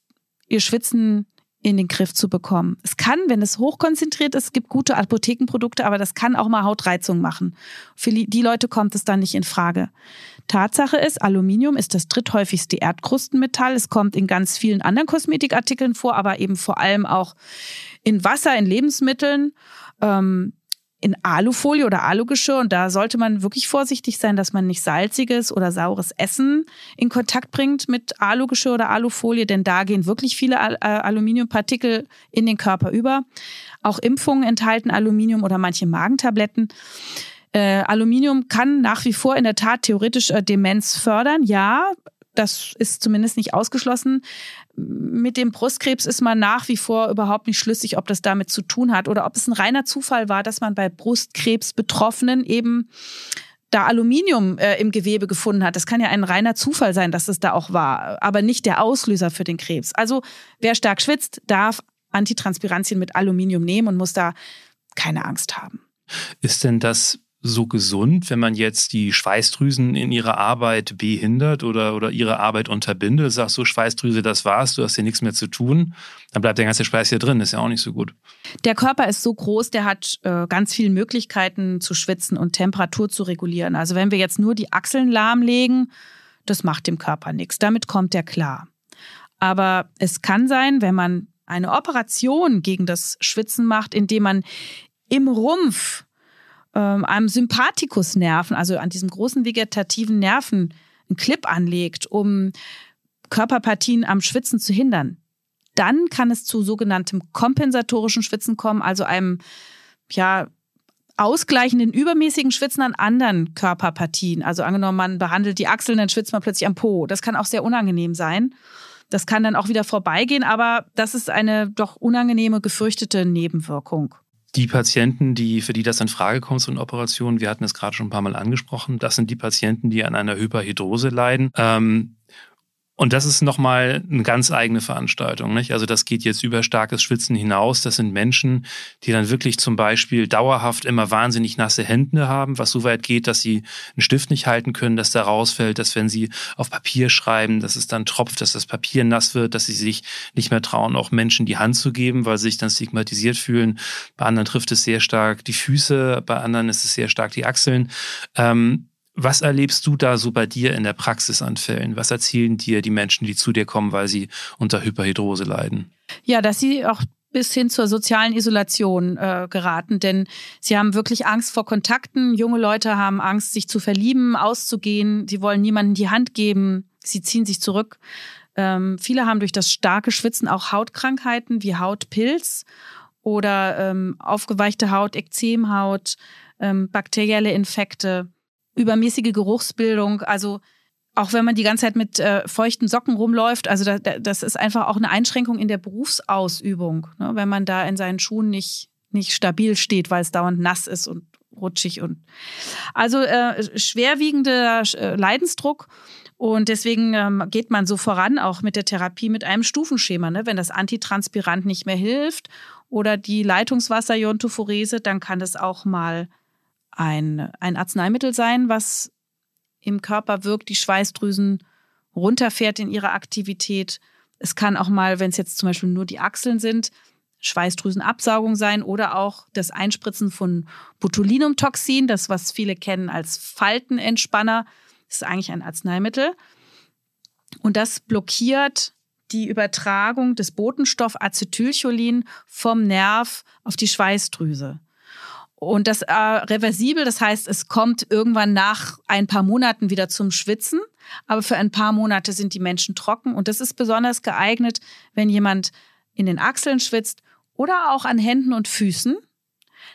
ihr Schwitzen in den Griff zu bekommen. Es kann, wenn es hochkonzentriert ist, gibt gute Apothekenprodukte, aber das kann auch mal Hautreizung machen. Für die Leute kommt es dann nicht in Frage. Tatsache ist, Aluminium ist das dritthäufigste Erdkrustenmetall. Es kommt in ganz vielen anderen Kosmetikartikeln vor, aber eben vor allem auch in Wasser, in Lebensmitteln. Ähm, in Alufolie oder Alugeschirr und da sollte man wirklich vorsichtig sein, dass man nicht salziges oder saures Essen in Kontakt bringt mit Alugeschirr oder Alufolie, denn da gehen wirklich viele äh, Aluminiumpartikel in den Körper über. Auch Impfungen enthalten Aluminium oder manche Magentabletten. Äh, Aluminium kann nach wie vor in der Tat theoretisch äh, Demenz fördern, ja. Das ist zumindest nicht ausgeschlossen. Mit dem Brustkrebs ist man nach wie vor überhaupt nicht schlüssig, ob das damit zu tun hat oder ob es ein reiner Zufall war, dass man bei Brustkrebs-Betroffenen eben da Aluminium äh, im Gewebe gefunden hat. Das kann ja ein reiner Zufall sein, dass es da auch war, aber nicht der Auslöser für den Krebs. Also wer stark schwitzt, darf Antitranspirantien mit Aluminium nehmen und muss da keine Angst haben. Ist denn das so gesund, wenn man jetzt die Schweißdrüsen in ihrer Arbeit behindert oder, oder ihre Arbeit unterbindet? Sagst so, Schweißdrüse, das war's, du hast hier nichts mehr zu tun. Dann bleibt der ganze Schweiß hier drin, ist ja auch nicht so gut. Der Körper ist so groß, der hat äh, ganz viele Möglichkeiten zu schwitzen und Temperatur zu regulieren. Also wenn wir jetzt nur die Achseln lahmlegen, das macht dem Körper nichts. Damit kommt er klar. Aber es kann sein, wenn man eine Operation gegen das Schwitzen macht, indem man im Rumpf ähm, einem Sympathikusnerven, also an diesem großen vegetativen Nerven, einen Clip anlegt, um Körperpartien am Schwitzen zu hindern, dann kann es zu sogenanntem kompensatorischen Schwitzen kommen, also einem ja ausgleichenden übermäßigen Schwitzen an anderen Körperpartien. Also angenommen, man behandelt die Achseln, dann schwitzt man plötzlich am Po. Das kann auch sehr unangenehm sein. Das kann dann auch wieder vorbeigehen, aber das ist eine doch unangenehme, gefürchtete Nebenwirkung. Die Patienten, die, für die das in Frage kommt, so eine Operation, wir hatten es gerade schon ein paar Mal angesprochen, das sind die Patienten, die an einer Hyperhidrose leiden. Ähm, und das ist nochmal eine ganz eigene Veranstaltung. Nicht? Also das geht jetzt über starkes Schwitzen hinaus. Das sind Menschen, die dann wirklich zum Beispiel dauerhaft immer wahnsinnig nasse Hände haben, was so weit geht, dass sie einen Stift nicht halten können, dass da rausfällt, dass wenn sie auf Papier schreiben, dass es dann tropft, dass das Papier nass wird, dass sie sich nicht mehr trauen, auch Menschen die Hand zu geben, weil sie sich dann stigmatisiert fühlen. Bei anderen trifft es sehr stark die Füße, bei anderen ist es sehr stark die Achseln. Ähm, was erlebst du da so bei dir in der Praxis an Fällen? Was erzählen dir die Menschen, die zu dir kommen, weil sie unter Hyperhidrose leiden? Ja, dass sie auch bis hin zur sozialen Isolation äh, geraten, denn sie haben wirklich Angst vor Kontakten. Junge Leute haben Angst, sich zu verlieben, auszugehen. Sie wollen niemandem die Hand geben. Sie ziehen sich zurück. Ähm, viele haben durch das starke Schwitzen auch Hautkrankheiten wie Hautpilz oder ähm, aufgeweichte Haut, Ekzemhaut, ähm, bakterielle Infekte übermäßige Geruchsbildung. Also auch wenn man die ganze Zeit mit äh, feuchten Socken rumläuft, also da, da, das ist einfach auch eine Einschränkung in der Berufsausübung, ne? wenn man da in seinen Schuhen nicht, nicht stabil steht, weil es dauernd nass ist und rutschig und also äh, schwerwiegender äh, Leidensdruck und deswegen ähm, geht man so voran, auch mit der Therapie mit einem Stufenschema. Ne? Wenn das Antitranspirant nicht mehr hilft oder die Leitungswasser-Iontophorese, dann kann das auch mal ein, ein Arzneimittel sein, was im Körper wirkt, die Schweißdrüsen runterfährt in ihrer Aktivität. Es kann auch mal, wenn es jetzt zum Beispiel nur die Achseln sind, Schweißdrüsenabsaugung sein oder auch das Einspritzen von Botulinumtoxin, das was viele kennen als Faltenentspanner, ist eigentlich ein Arzneimittel. Und das blockiert die Übertragung des Botenstoff Acetylcholin vom Nerv auf die Schweißdrüse. Und das äh, reversibel, das heißt, es kommt irgendwann nach ein paar Monaten wieder zum Schwitzen, aber für ein paar Monate sind die Menschen trocken. Und das ist besonders geeignet, wenn jemand in den Achseln schwitzt oder auch an Händen und Füßen.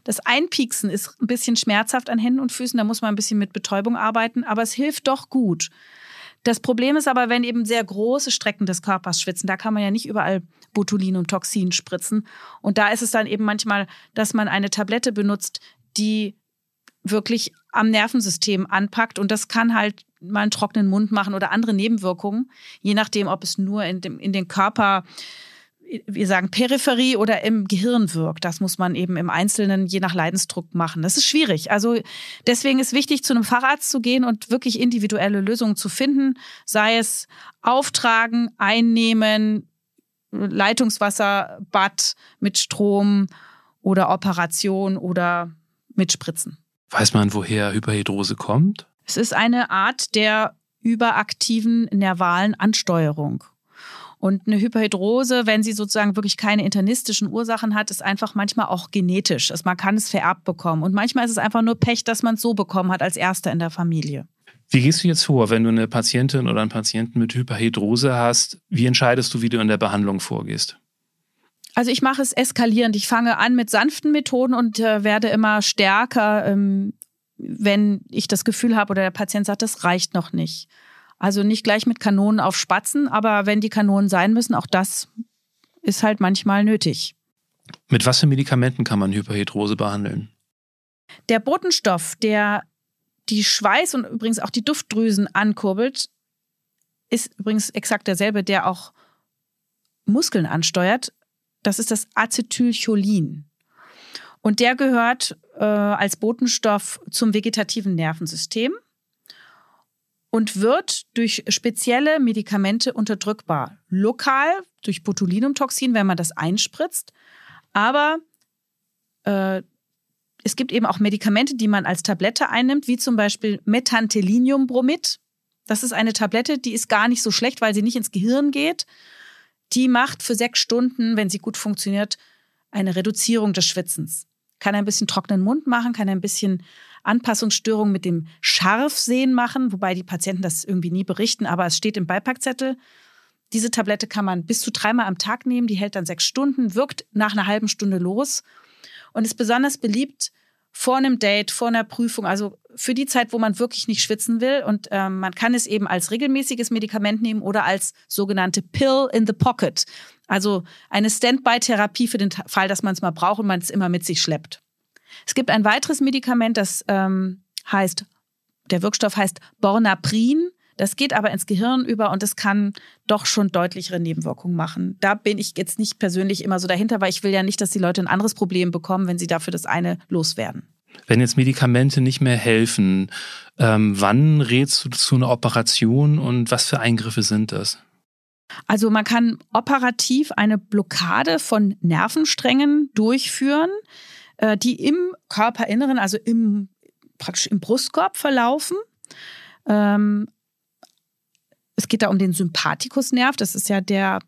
Das Einpieksen ist ein bisschen schmerzhaft an Händen und Füßen, da muss man ein bisschen mit Betäubung arbeiten, aber es hilft doch gut. Das Problem ist aber, wenn eben sehr große Strecken des Körpers schwitzen, da kann man ja nicht überall Botulinumtoxin spritzen. Und da ist es dann eben manchmal, dass man eine Tablette benutzt, die wirklich am Nervensystem anpackt. Und das kann halt mal einen trockenen Mund machen oder andere Nebenwirkungen, je nachdem, ob es nur in, dem, in den Körper wir sagen, Peripherie oder im Gehirn wirkt. Das muss man eben im Einzelnen je nach Leidensdruck machen. Das ist schwierig. Also deswegen ist wichtig, zu einem Facharzt zu gehen und wirklich individuelle Lösungen zu finden, sei es auftragen, einnehmen, Leitungswasserbad mit Strom oder Operation oder mit Spritzen. Weiß man, woher Hyperhidrose kommt? Es ist eine Art der überaktiven nervalen Ansteuerung. Und eine Hyperhidrose, wenn sie sozusagen wirklich keine internistischen Ursachen hat, ist einfach manchmal auch genetisch. Also man kann es vererbt bekommen. Und manchmal ist es einfach nur Pech, dass man es so bekommen hat als Erster in der Familie. Wie gehst du jetzt vor, wenn du eine Patientin oder einen Patienten mit Hyperhidrose hast? Wie entscheidest du, wie du in der Behandlung vorgehst? Also ich mache es eskalierend. Ich fange an mit sanften Methoden und äh, werde immer stärker, ähm, wenn ich das Gefühl habe oder der Patient sagt, das reicht noch nicht. Also nicht gleich mit Kanonen auf Spatzen, aber wenn die Kanonen sein müssen, auch das ist halt manchmal nötig. Mit was für Medikamenten kann man Hyperhidrose behandeln? Der Botenstoff, der die Schweiß und übrigens auch die Duftdrüsen ankurbelt, ist übrigens exakt derselbe, der auch Muskeln ansteuert. Das ist das Acetylcholin. Und der gehört äh, als Botenstoff zum vegetativen Nervensystem und wird durch spezielle Medikamente unterdrückbar. Lokal durch Botulinumtoxin, wenn man das einspritzt, aber äh, es gibt eben auch Medikamente, die man als Tablette einnimmt, wie zum Beispiel Methanteliniumbromid. Das ist eine Tablette, die ist gar nicht so schlecht, weil sie nicht ins Gehirn geht. Die macht für sechs Stunden, wenn sie gut funktioniert, eine Reduzierung des Schwitzens. Kann ein bisschen trockenen Mund machen, kann ein bisschen Anpassungsstörungen mit dem Scharfsehen machen, wobei die Patienten das irgendwie nie berichten, aber es steht im Beipackzettel. Diese Tablette kann man bis zu dreimal am Tag nehmen, die hält dann sechs Stunden, wirkt nach einer halben Stunde los und ist besonders beliebt vor einem Date, vor einer Prüfung, also für die Zeit, wo man wirklich nicht schwitzen will. Und ähm, man kann es eben als regelmäßiges Medikament nehmen oder als sogenannte Pill in the Pocket. Also eine Standby-Therapie für den Fall, dass man es mal braucht und man es immer mit sich schleppt. Es gibt ein weiteres Medikament, das ähm, heißt, der Wirkstoff heißt Bornaprin. Das geht aber ins Gehirn über und es kann doch schon deutlichere Nebenwirkungen machen. Da bin ich jetzt nicht persönlich immer so dahinter, weil ich will ja nicht, dass die Leute ein anderes Problem bekommen, wenn sie dafür das eine loswerden. Wenn jetzt Medikamente nicht mehr helfen, ähm, wann rätst du zu einer Operation und was für Eingriffe sind das? Also man kann operativ eine Blockade von Nervensträngen durchführen. Äh, die im Körperinneren, also im, praktisch im Brustkorb verlaufen. Ähm, es geht da um den Sympathikusnerv, das ist ja der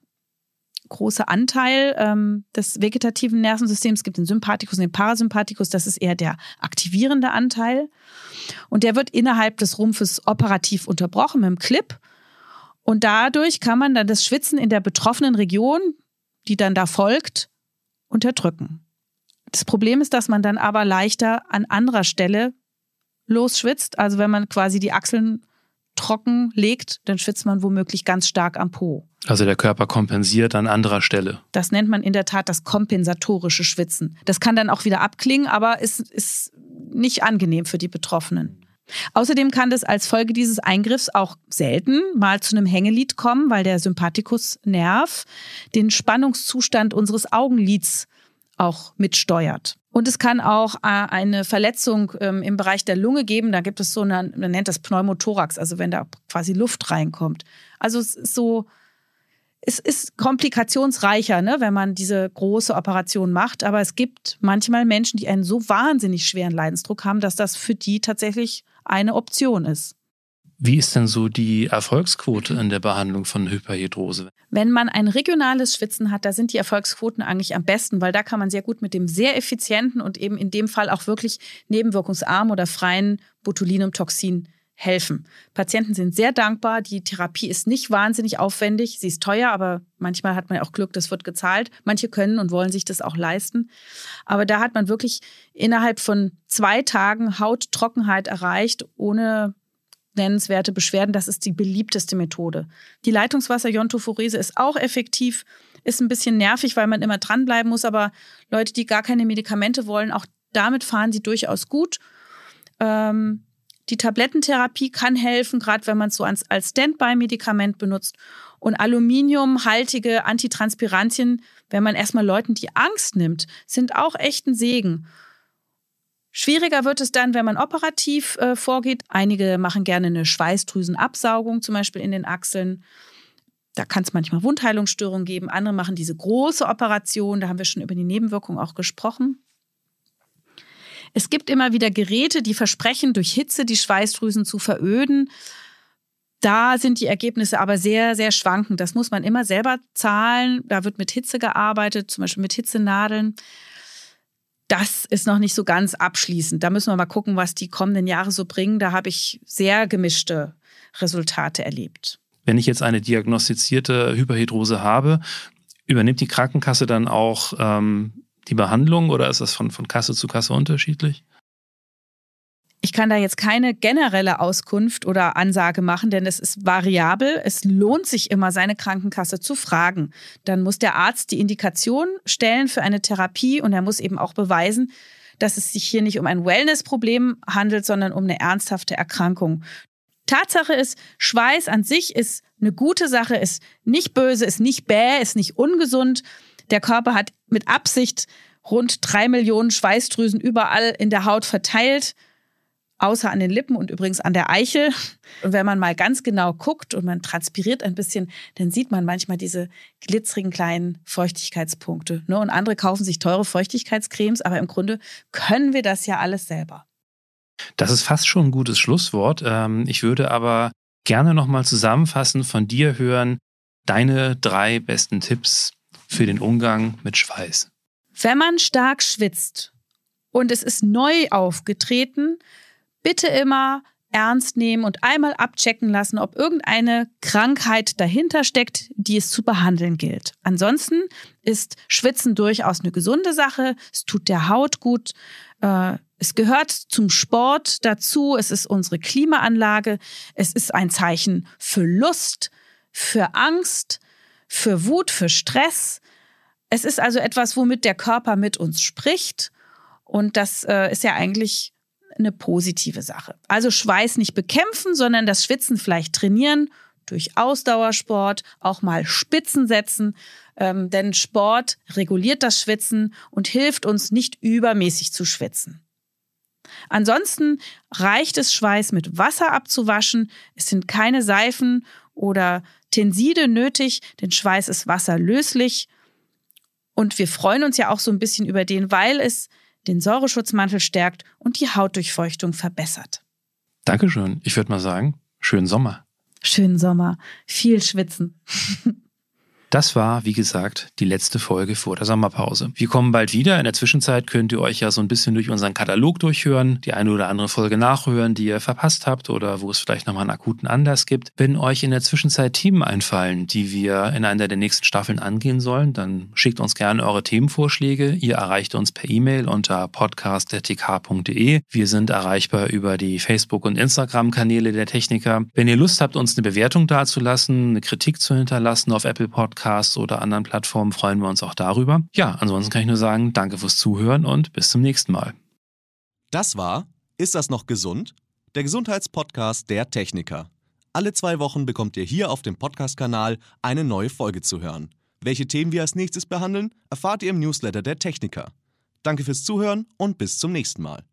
große Anteil ähm, des vegetativen Nervensystems. Es gibt den Sympathikus und den Parasympathikus, das ist eher der aktivierende Anteil. Und der wird innerhalb des Rumpfes operativ unterbrochen mit dem Clip. Und dadurch kann man dann das Schwitzen in der betroffenen Region, die dann da folgt, unterdrücken. Das Problem ist, dass man dann aber leichter an anderer Stelle losschwitzt. Also wenn man quasi die Achseln trocken legt, dann schwitzt man womöglich ganz stark am Po. Also der Körper kompensiert an anderer Stelle. Das nennt man in der Tat das kompensatorische Schwitzen. Das kann dann auch wieder abklingen, aber ist, ist nicht angenehm für die Betroffenen. Außerdem kann das als Folge dieses Eingriffs auch selten mal zu einem Hängelied kommen, weil der Sympathikusnerv den Spannungszustand unseres Augenlids auch mitsteuert. Und es kann auch äh, eine Verletzung ähm, im Bereich der Lunge geben. Da gibt es so eine, man nennt das Pneumothorax, also wenn da quasi Luft reinkommt. Also es ist so, es ist komplikationsreicher, ne, wenn man diese große Operation macht. Aber es gibt manchmal Menschen, die einen so wahnsinnig schweren Leidensdruck haben, dass das für die tatsächlich eine Option ist. Wie ist denn so die Erfolgsquote in der Behandlung von Hyperhidrose? Wenn man ein regionales Schwitzen hat, da sind die Erfolgsquoten eigentlich am besten, weil da kann man sehr gut mit dem sehr effizienten und eben in dem Fall auch wirklich nebenwirkungsarmen oder freien Botulinumtoxin helfen. Patienten sind sehr dankbar. Die Therapie ist nicht wahnsinnig aufwendig. Sie ist teuer, aber manchmal hat man auch Glück, das wird gezahlt. Manche können und wollen sich das auch leisten. Aber da hat man wirklich innerhalb von zwei Tagen Hauttrockenheit erreicht, ohne nennenswerte Beschwerden. Das ist die beliebteste Methode. Die Leitungswasser-Iontophorese ist auch effektiv, ist ein bisschen nervig, weil man immer dranbleiben muss, aber Leute, die gar keine Medikamente wollen, auch damit fahren sie durchaus gut. Ähm, die Tablettentherapie kann helfen, gerade wenn man es so als, als Standby-Medikament benutzt. Und aluminiumhaltige Antitranspirantien, wenn man erstmal Leuten die Angst nimmt, sind auch echt ein Segen. Schwieriger wird es dann, wenn man operativ äh, vorgeht. Einige machen gerne eine Schweißdrüsenabsaugung, zum Beispiel in den Achseln. Da kann es manchmal Wundheilungsstörungen geben. Andere machen diese große Operation. Da haben wir schon über die Nebenwirkungen auch gesprochen. Es gibt immer wieder Geräte, die versprechen, durch Hitze die Schweißdrüsen zu veröden. Da sind die Ergebnisse aber sehr, sehr schwankend. Das muss man immer selber zahlen. Da wird mit Hitze gearbeitet, zum Beispiel mit Hitzenadeln. Das ist noch nicht so ganz abschließend. Da müssen wir mal gucken, was die kommenden Jahre so bringen. Da habe ich sehr gemischte Resultate erlebt. Wenn ich jetzt eine diagnostizierte Hyperhidrose habe, übernimmt die Krankenkasse dann auch ähm, die Behandlung oder ist das von, von Kasse zu Kasse unterschiedlich? Ich kann da jetzt keine generelle Auskunft oder Ansage machen, denn es ist variabel. Es lohnt sich immer, seine Krankenkasse zu fragen. Dann muss der Arzt die Indikation stellen für eine Therapie und er muss eben auch beweisen, dass es sich hier nicht um ein Wellnessproblem handelt, sondern um eine ernsthafte Erkrankung. Tatsache ist, Schweiß an sich ist eine gute Sache, ist nicht böse, ist nicht bäh, ist nicht ungesund. Der Körper hat mit Absicht rund drei Millionen Schweißdrüsen überall in der Haut verteilt außer an den Lippen und übrigens an der Eichel. Und wenn man mal ganz genau guckt und man transpiriert ein bisschen, dann sieht man manchmal diese glitzerigen kleinen Feuchtigkeitspunkte. Ne? Und andere kaufen sich teure Feuchtigkeitscremes, aber im Grunde können wir das ja alles selber. Das ist fast schon ein gutes Schlusswort. Ähm, ich würde aber gerne nochmal zusammenfassen von dir hören, deine drei besten Tipps für den Umgang mit Schweiß. Wenn man stark schwitzt und es ist neu aufgetreten, bitte immer ernst nehmen und einmal abchecken lassen, ob irgendeine Krankheit dahinter steckt, die es zu behandeln gilt. Ansonsten ist Schwitzen durchaus eine gesunde Sache. Es tut der Haut gut. Äh, es gehört zum Sport dazu. Es ist unsere Klimaanlage. Es ist ein Zeichen für Lust, für Angst, für Wut, für Stress. Es ist also etwas, womit der Körper mit uns spricht. Und das äh, ist ja eigentlich eine positive Sache. Also Schweiß nicht bekämpfen, sondern das Schwitzen vielleicht trainieren durch Ausdauersport, auch mal Spitzen setzen, ähm, denn Sport reguliert das Schwitzen und hilft uns nicht übermäßig zu schwitzen. Ansonsten reicht es, Schweiß mit Wasser abzuwaschen. Es sind keine Seifen oder Tenside nötig, denn Schweiß ist wasserlöslich. Und wir freuen uns ja auch so ein bisschen über den, weil es den Säureschutzmantel stärkt und die Hautdurchfeuchtung verbessert. Dankeschön. Ich würde mal sagen, schönen Sommer. Schönen Sommer. Viel schwitzen. Das war, wie gesagt, die letzte Folge vor der Sommerpause. Wir kommen bald wieder. In der Zwischenzeit könnt ihr euch ja so ein bisschen durch unseren Katalog durchhören, die eine oder andere Folge nachhören, die ihr verpasst habt oder wo es vielleicht nochmal einen akuten Anlass gibt. Wenn euch in der Zwischenzeit Themen einfallen, die wir in einer der nächsten Staffeln angehen sollen, dann schickt uns gerne eure Themenvorschläge. Ihr erreicht uns per E-Mail unter podcast.tk.de. Wir sind erreichbar über die Facebook- und Instagram-Kanäle der Techniker. Wenn ihr Lust habt, uns eine Bewertung dazulassen, eine Kritik zu hinterlassen auf Apple Podcasts, Podcasts oder anderen Plattformen freuen wir uns auch darüber. Ja, ansonsten kann ich nur sagen, danke fürs Zuhören und bis zum nächsten Mal. Das war Ist das noch gesund? Der Gesundheitspodcast der Techniker. Alle zwei Wochen bekommt ihr hier auf dem Podcast-Kanal eine neue Folge zu hören. Welche Themen wir als nächstes behandeln, erfahrt ihr im Newsletter der Techniker. Danke fürs Zuhören und bis zum nächsten Mal.